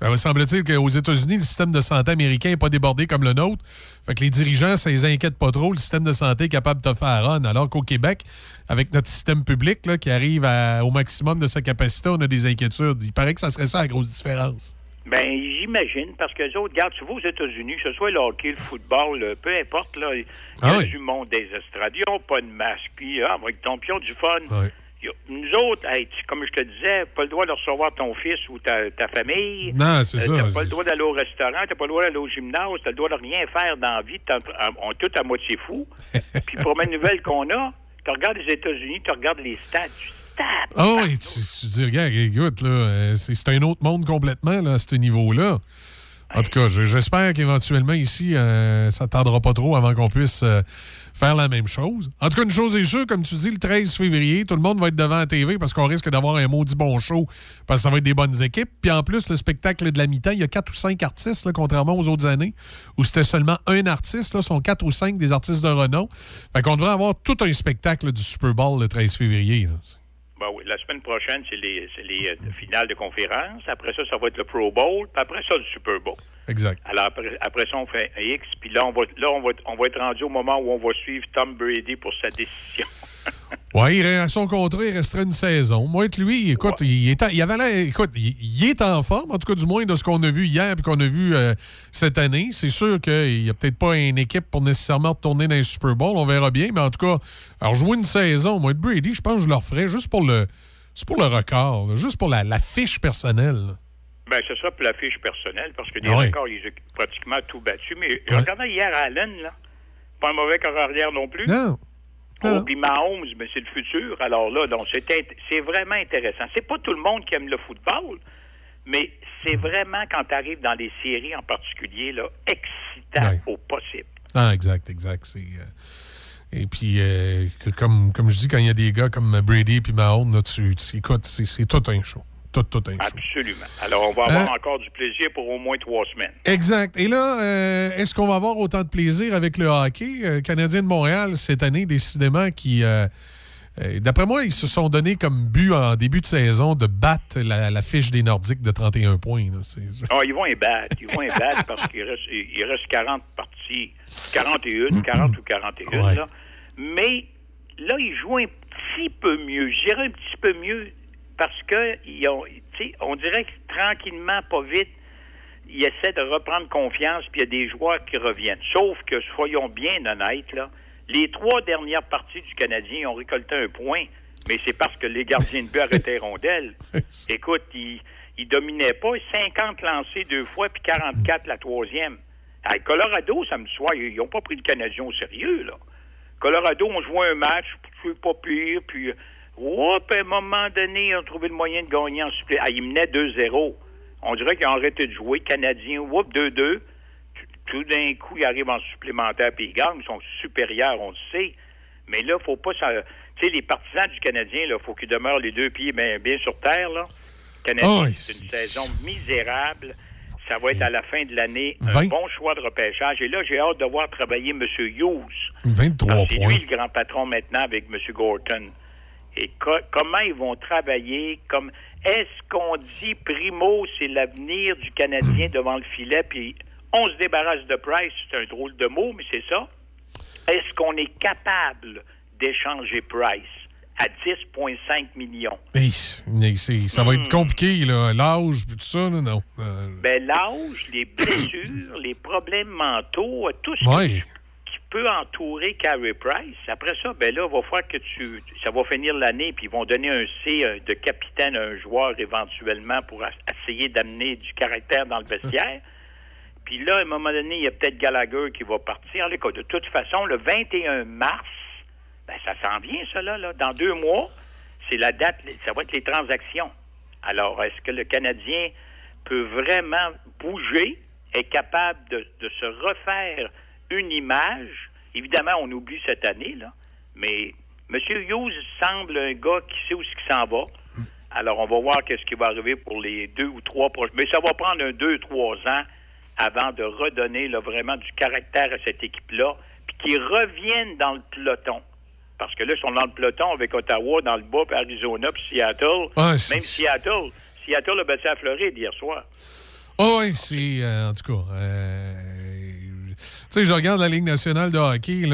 A: Ça me semble-t-il qu'aux États-Unis, le système de santé américain n'est pas débordé comme le nôtre. Fait que les dirigeants, ça les inquiète pas trop. Le système de santé est capable de faire run. Alors qu'au Québec, avec notre système public là, qui arrive à- au maximum de sa capacité, on a des inquiétudes. Il paraît que ça serait ça la grosse différence.
O: Ben, j'imagine, parce que les autres, regarde, tu vas aux États-Unis, que ce soit le hockey, le football, le- peu importe, là, il y a
A: Ah oui.
O: du monde des estrades, ils n'ont pas de masque, puis ah, avec ton pion du fun. A- Nous autres, hey, tu- comme je te disais, pas le droit de recevoir ton fils ou ta, ta famille.
A: Non, c'est
O: Euh,
A: ça.
O: T'as pas le droit d'aller au restaurant, t'as pas le droit d'aller au gymnase, t'as le droit de rien faire dans la vie. On est tous à moitié fous. Puis, première nouvelle qu'on a, tu regardes les États-Unis, tu regardes les stades.
A: Oui, tu, dis, regarde, écoute, euh, c'est un autre monde complètement à ce niveau-là. En tout cas, je- j'espère qu'éventuellement ici, euh, ça ne tardera pas trop avant qu'on puisse euh, faire la même chose. En tout cas, une chose est sûre, comme tu dis, le 13 février, tout le monde va être devant la TV parce qu'on risque d'avoir un maudit bon show parce que ça va être des bonnes équipes. Puis en plus, le spectacle de la mi-temps, il y a quatre ou cinq artistes, contrairement aux autres années, où c'était seulement un artiste. Là, sont quatre ou cinq des artistes de renom. Fait qu'on devrait avoir tout un spectacle du Super Bowl le 13 février.
O: Ben oui, la semaine prochaine, c'est les, c'est les euh, finales de conférence. Après ça, ça va être le Pro Bowl. Puis après ça, le Super Bowl.
A: Exact.
O: Alors après, après ça, on fait un X. Puis là, on va, là on, va, on va être rendu au moment où on va suivre Tom Brady pour sa décision.
A: Oui, il, à son contrat, il resterait une saison. Moi, lui, écoute, il, est en- il avait écoute, il, il est en forme, en tout cas, du moins de ce qu'on a vu hier et qu'on a vu euh, cette année. C'est sûr qu'il n'y a peut-être pas une équipe pour nécessairement retourner dans les Super Bowl. On verra bien, mais en tout cas, alors jouer une saison, moi, de Brady, je pense que je le referais juste pour le, juste pour le record, là, juste pour la, la fiche personnelle.
O: Ben, ce sera pour la fiche personnelle, parce que des
A: Ah ouais.
O: records, ils ont pratiquement tout battu. Mais regardez hier Allen, là. Pas un mauvais corps arrière non plus.
A: Non.
O: Oh, puis Mahomes, mais c'est le futur. Alors là, donc c'est vraiment intéressant. C'est pas tout le monde qui aime le football, mais c'est vraiment quand tu arrives dans les séries en particulier, là, excitant au possible.
A: Ah, exact, exact. C'est, euh, et puis, euh, que- comme, comme je dis, quand il y a des gars comme Brady et Mahomes, là, tu, tu- écoute, c'est tout un show. Tout, tout un show.
O: Absolument. Alors, on va avoir
A: Hein?
O: encore du plaisir pour au moins trois semaines.
A: Exact. Et là, euh, est-ce qu'on va avoir autant de plaisir avec le hockey? Euh, Canadien de Montréal, cette année, décidément, qui... euh, euh, D'après moi, ils se sont donné comme but en début de saison de battre la, la fiche des Nordiques de 31 points. là.
O: Ah, ils vont y battre. Ils vont y battre parce qu'il reste, il reste 40 parties. 41, 40 ou 41,
A: Ouais.
O: là. Mais là, ils jouent un petit peu mieux. Je dirais un petit peu mieux parce que ils ont, on dirait que tranquillement, pas vite, ils essaient de reprendre confiance, puis il y a des joueurs qui reviennent. Sauf que, soyons bien honnêtes, là, les trois dernières parties du Canadien ont récolté un point, mais c'est parce que les gardiens de but arrêtaient les rondelles. Écoute, ils, ils dominaient pas. 50 lancés deux fois, puis 44 la troisième. À Colorado, samedi soir, ils n'ont pas pris le Canadien au sérieux, là. Colorado, on jouait un match, c'est pas pire, puis, hop, à un moment donné, ils ont trouvé le moyen de gagner en supplé. Ah, ils menaient 2-0. On dirait qu'ils ont arrêté de jouer. Canadien, whoop, 2-2. Tout d'un coup, ils arrivent en supplémentaire, puis ils gagnent. Ils sont supérieurs, on le sait. Mais là, faut pas... Tu sais, les partisans du Canadien, là, faut qu'ils demeurent les deux pieds bien, bien sur terre, là. Canadien, c'est une saison misérable. Ça va être à la fin de l'année un bon choix de repêchage. Et là, j'ai hâte de voir travailler M. Hughes.
A: 23
O: Alors, C'est lui le grand patron maintenant avec M. Gorton. Et co- comment ils vont travailler? Comme Est-ce qu'on dit Primo, c'est l'avenir du Canadien devant le filet, puis on se débarrasse de Price? C'est un drôle de mot, mais c'est ça. Est-ce qu'on est capable d'échanger Price à 10,5 millions?
A: Hey, ça va être compliqué, là. L'âge, puis tout ça, non. Euh,
O: Ben, l'âge, les blessures, les problèmes mentaux, tout ce
A: Ouais.
O: qui, peut entourer Carey Price. Après ça, ben là, il va falloir que tu. Ça va finir l'année, puis ils vont donner un C euh, de capitaine à un joueur éventuellement pour essayer d'amener du caractère dans le vestiaire. Puis là, à un moment donné, il y a peut-être Gallagher qui va partir. De toute façon, le 21 mars, ben, ça s'en vient, ça, là, là. Dans deux mois, c'est la date, ça va être les transactions. Alors, est-ce que le Canadien peut vraiment bouger, est capable de, de se refaire une image? Évidemment, on oublie cette année, là, mais M. Hughes semble un gars qui sait où ce qui s'en va. Alors, on va voir qu'est-ce qui va arriver pour les deux ou trois prochains. Mais ça va prendre un deux, trois ans avant de redonner là, vraiment du caractère à cette équipe-là, puis qui reviennent dans le peloton. Parce que là, ils sont dans le peloton avec Ottawa, dans le bas, puis Arizona, puis Seattle.
A: Ouais, c'est-
O: Même Seattle. Seattle a battu la Floride hier soir.
A: Oh, oui, c'est. euh, en tout cas. euh, sais, je regarde la Ligue nationale de hockey. Il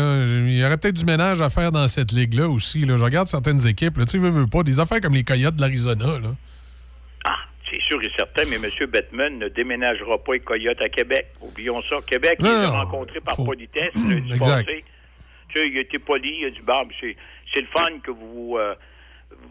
A: y aurait peut-être du ménage à faire dans cette ligue-là aussi. Là. Je regarde certaines équipes. Tu sais, veux, veux pas. Des affaires comme les Coyotes de l'Arizona. Là.
O: C'est sûr et certain, mais M. Bettman ne déménagera pas les Coyotes à Québec. Oublions ça. Québec, il
A: Non,
O: les a
A: non.
O: rencontrés par
A: Faut-
O: politesse lundi
A: Exact.
O: Tu sais, il a été poli, il a dit, bah, c'est, c'est le fun que vous... euh,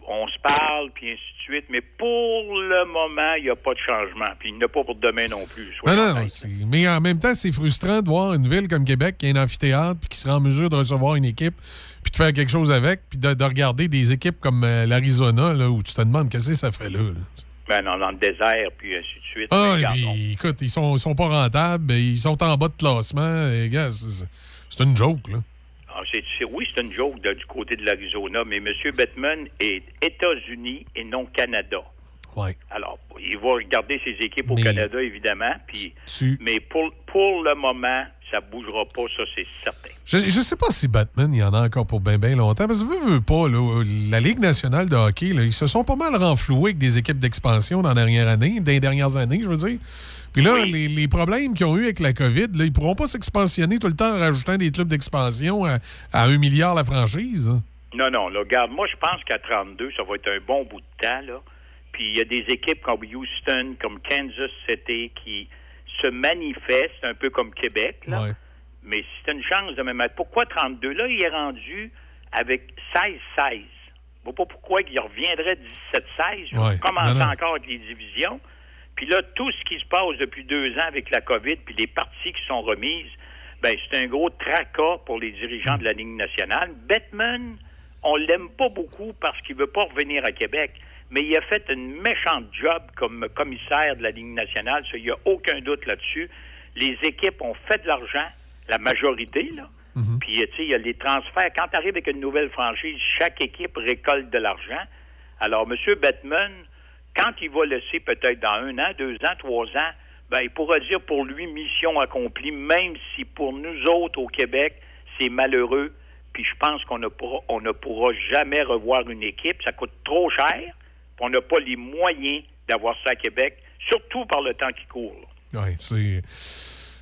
O: on se parle, puis ainsi de suite. Mais pour le moment, il n'y a pas de changement. Puis il n'y en a pas pour demain non plus.
A: Non, non, mais en même temps, c'est frustrant de voir une ville comme Québec qui a un amphithéâtre puis qui sera en mesure de recevoir une équipe puis de faire quelque chose avec puis de, de regarder des équipes comme euh, l'Arizona là, où tu te demandes qu'est-ce que ça fait là. là.
O: Ben, dans, dans le désert, puis ainsi de suite.
A: Ah,
O: Mais
A: et
O: regarde,
A: puis, écoute, ils sont, ils sont pas rentables, ils sont en bas de classement. Et, gars, c'est c'est une joke, là.
O: C'est- oui, c'est une joke de- du côté de l'Arizona, mais M. Bettman est États-Unis et non Canada.
A: Ouais.
O: Alors, il va regarder ses équipes au Canada, évidemment, puis,
A: Tu-
O: mais pour, pour le moment, ça bougera pas, ça, c'est certain.
A: Je, je sais pas si Batman, il y en a encore pour bien, bien longtemps. Parce que veux, veux pas, là, la Ligue nationale de hockey, là, ils se sont pas mal renfloués avec des équipes d'expansion dans la dernière année, dans les dernières années, je veux dire. Puis là, les, les problèmes qu'ils ont eu avec la COVID, là, ils pourront pas s'expansionner tout le temps en rajoutant des clubs d'expansion à, à un milliard la franchise. hein?
O: Non, non, là, regarde, moi, je pense qu'à 32, ça va être un bon bout de temps, là. Puis il y a des équipes comme Houston, comme Kansas City qui se manifestent, un peu comme Québec, là.
A: Ouais.
O: Mais c'est une chance de me mettre. Pourquoi 32? Là, il est rendu avec 16-16. Je vois pas pourquoi il reviendrait 17-16. Je
A: Ouais.
O: commence encore avec les divisions. Puis là, tout ce qui se passe depuis deux ans avec la COVID, puis les parties qui sont remises, ben c'est un gros tracas pour les dirigeants de la Ligue nationale. Bettman, on l'aime pas beaucoup parce qu'il veut pas revenir à Québec, mais il a fait une méchante job comme commissaire de la Ligue nationale, ça, il n'y a aucun doute là-dessus. Les équipes ont fait de l'argent, la majorité, là. Puis, euh, tu sais, il y a les transferts. Quand tu arrives avec une nouvelle franchise, chaque équipe récolte de l'argent. Alors, M. Bettman, quand il va laisser peut-être dans un an, deux ans, trois ans, ben, il pourra dire pour lui mission accomplie, même si pour nous autres au Québec, c'est malheureux. Puis je pense qu'on ne pourra, on ne pourra jamais revoir une équipe. Ça coûte trop cher. Puis on n'a pas les moyens d'avoir ça à Québec, surtout par le temps qui court.
A: Ouais, c'est.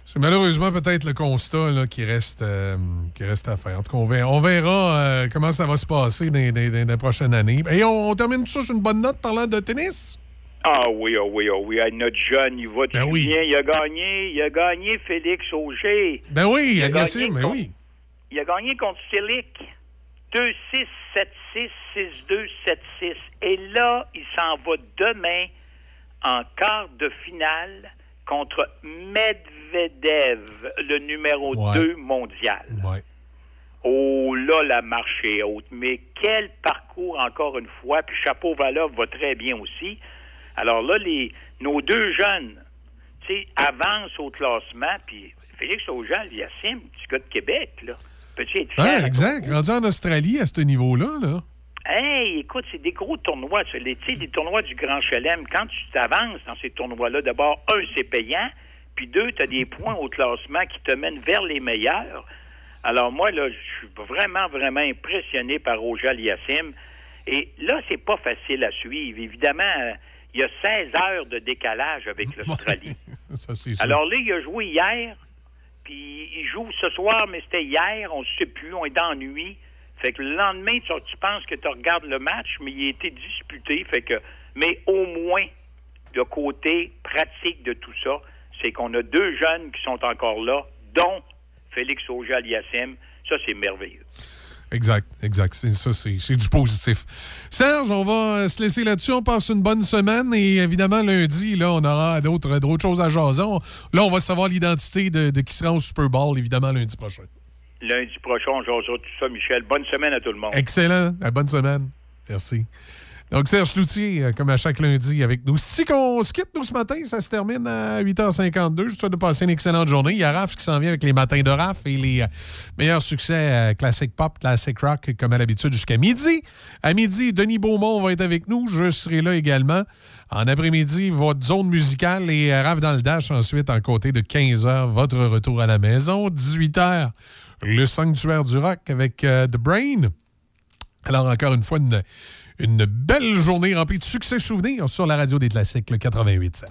A: C'est malheureusement peut-être le constat là, qui, reste, euh, qui reste à faire. En tout cas, on verra, on verra, euh, comment ça va se passer dans, dans- dans les prochaines années. Et on, on termine tout ça sur une bonne note parlant de tennis.
O: Ah oui, ah oui, ah oui. Notre jeune, il va,
A: Ben oui.
O: souviens, il a gagné, il a gagné Félix Auger.
A: Ben oui,
O: Il a gagné
A: ben
O: contre-
A: oui.
O: Il a gagné contre Silic. 2-6, 7-6, 6-2, 7-6. Et là, il s'en va demain en quart de finale contre Medvedev, le numéro
A: Ouais.
O: 2 mondial.
A: Ouais.
O: Oh là, la marche est haute. Mais quel parcours, encore une fois. Puis Chapeau Valov va très bien aussi. Alors là, les, nos deux jeunes, avancent au classement. Puis Félix Auger, Yacine, petit gars de Québec, là. Peux-tu être fier?
A: Ah, exact. Rendu en Australie à ce niveau-là, là.
O: Hey, écoute, c'est des gros tournois. Les, tu sais, des tournois du Grand Chelem. Quand tu t'avances dans ces tournois-là, d'abord, un, c'est payant. Puis deux, tu as des points au classement qui te mènent vers les meilleurs. Alors moi, là, je suis vraiment, vraiment impressionné par Roger Aliassim. Et là, c'est pas facile à suivre. Évidemment, euh, il y a 16 heures de décalage avec l'Australie. Alors là, il a joué hier, puis il joue ce soir, mais c'était hier, on ne sait plus, on est dans la nuit. Fait que le lendemain, tu, tu penses que tu regardes le match, mais il a été disputé. Fait que, mais au moins, le côté pratique de tout ça, c'est qu'on a deux jeunes qui sont encore là, dont Félix Auger Aliassime. Ça, c'est merveilleux.
A: Exact, exact. Ça, c'est du positif. Serge, on va euh, se laisser là-dessus. On passe une bonne semaine et évidemment, lundi, là, on aura d'autres d'autres choses à jaser. Là, on va savoir l'identité de, de qui sera au Super Bowl, évidemment, lundi prochain.
O: Lundi prochain, on jasera tout ça, Michel. Bonne semaine à tout le monde.
A: Excellent. À bonne semaine. Merci. Donc, Serge Loutier, euh, comme à chaque lundi, avec nous. Si qu'on se quitte, nous, ce matin, ça se termine à 8h52. Je te souhaite de passer une excellente journée. Il y a Raph qui s'en vient avec les matins de Raph et les euh, meilleurs succès euh, classique pop, classique rock, comme à l'habitude, jusqu'à midi. À midi, Denis Beaumont va être avec nous. Je serai là également. En après-midi, votre zone musicale et euh, Raph dans le Dash ensuite, en côté de 15h, votre retour à la maison. 18h, le sanctuaire du rock avec The Brain. Alors, encore une fois, une, une belle journée remplie de succès souvenirs sur la radio des classiques, le 88.7.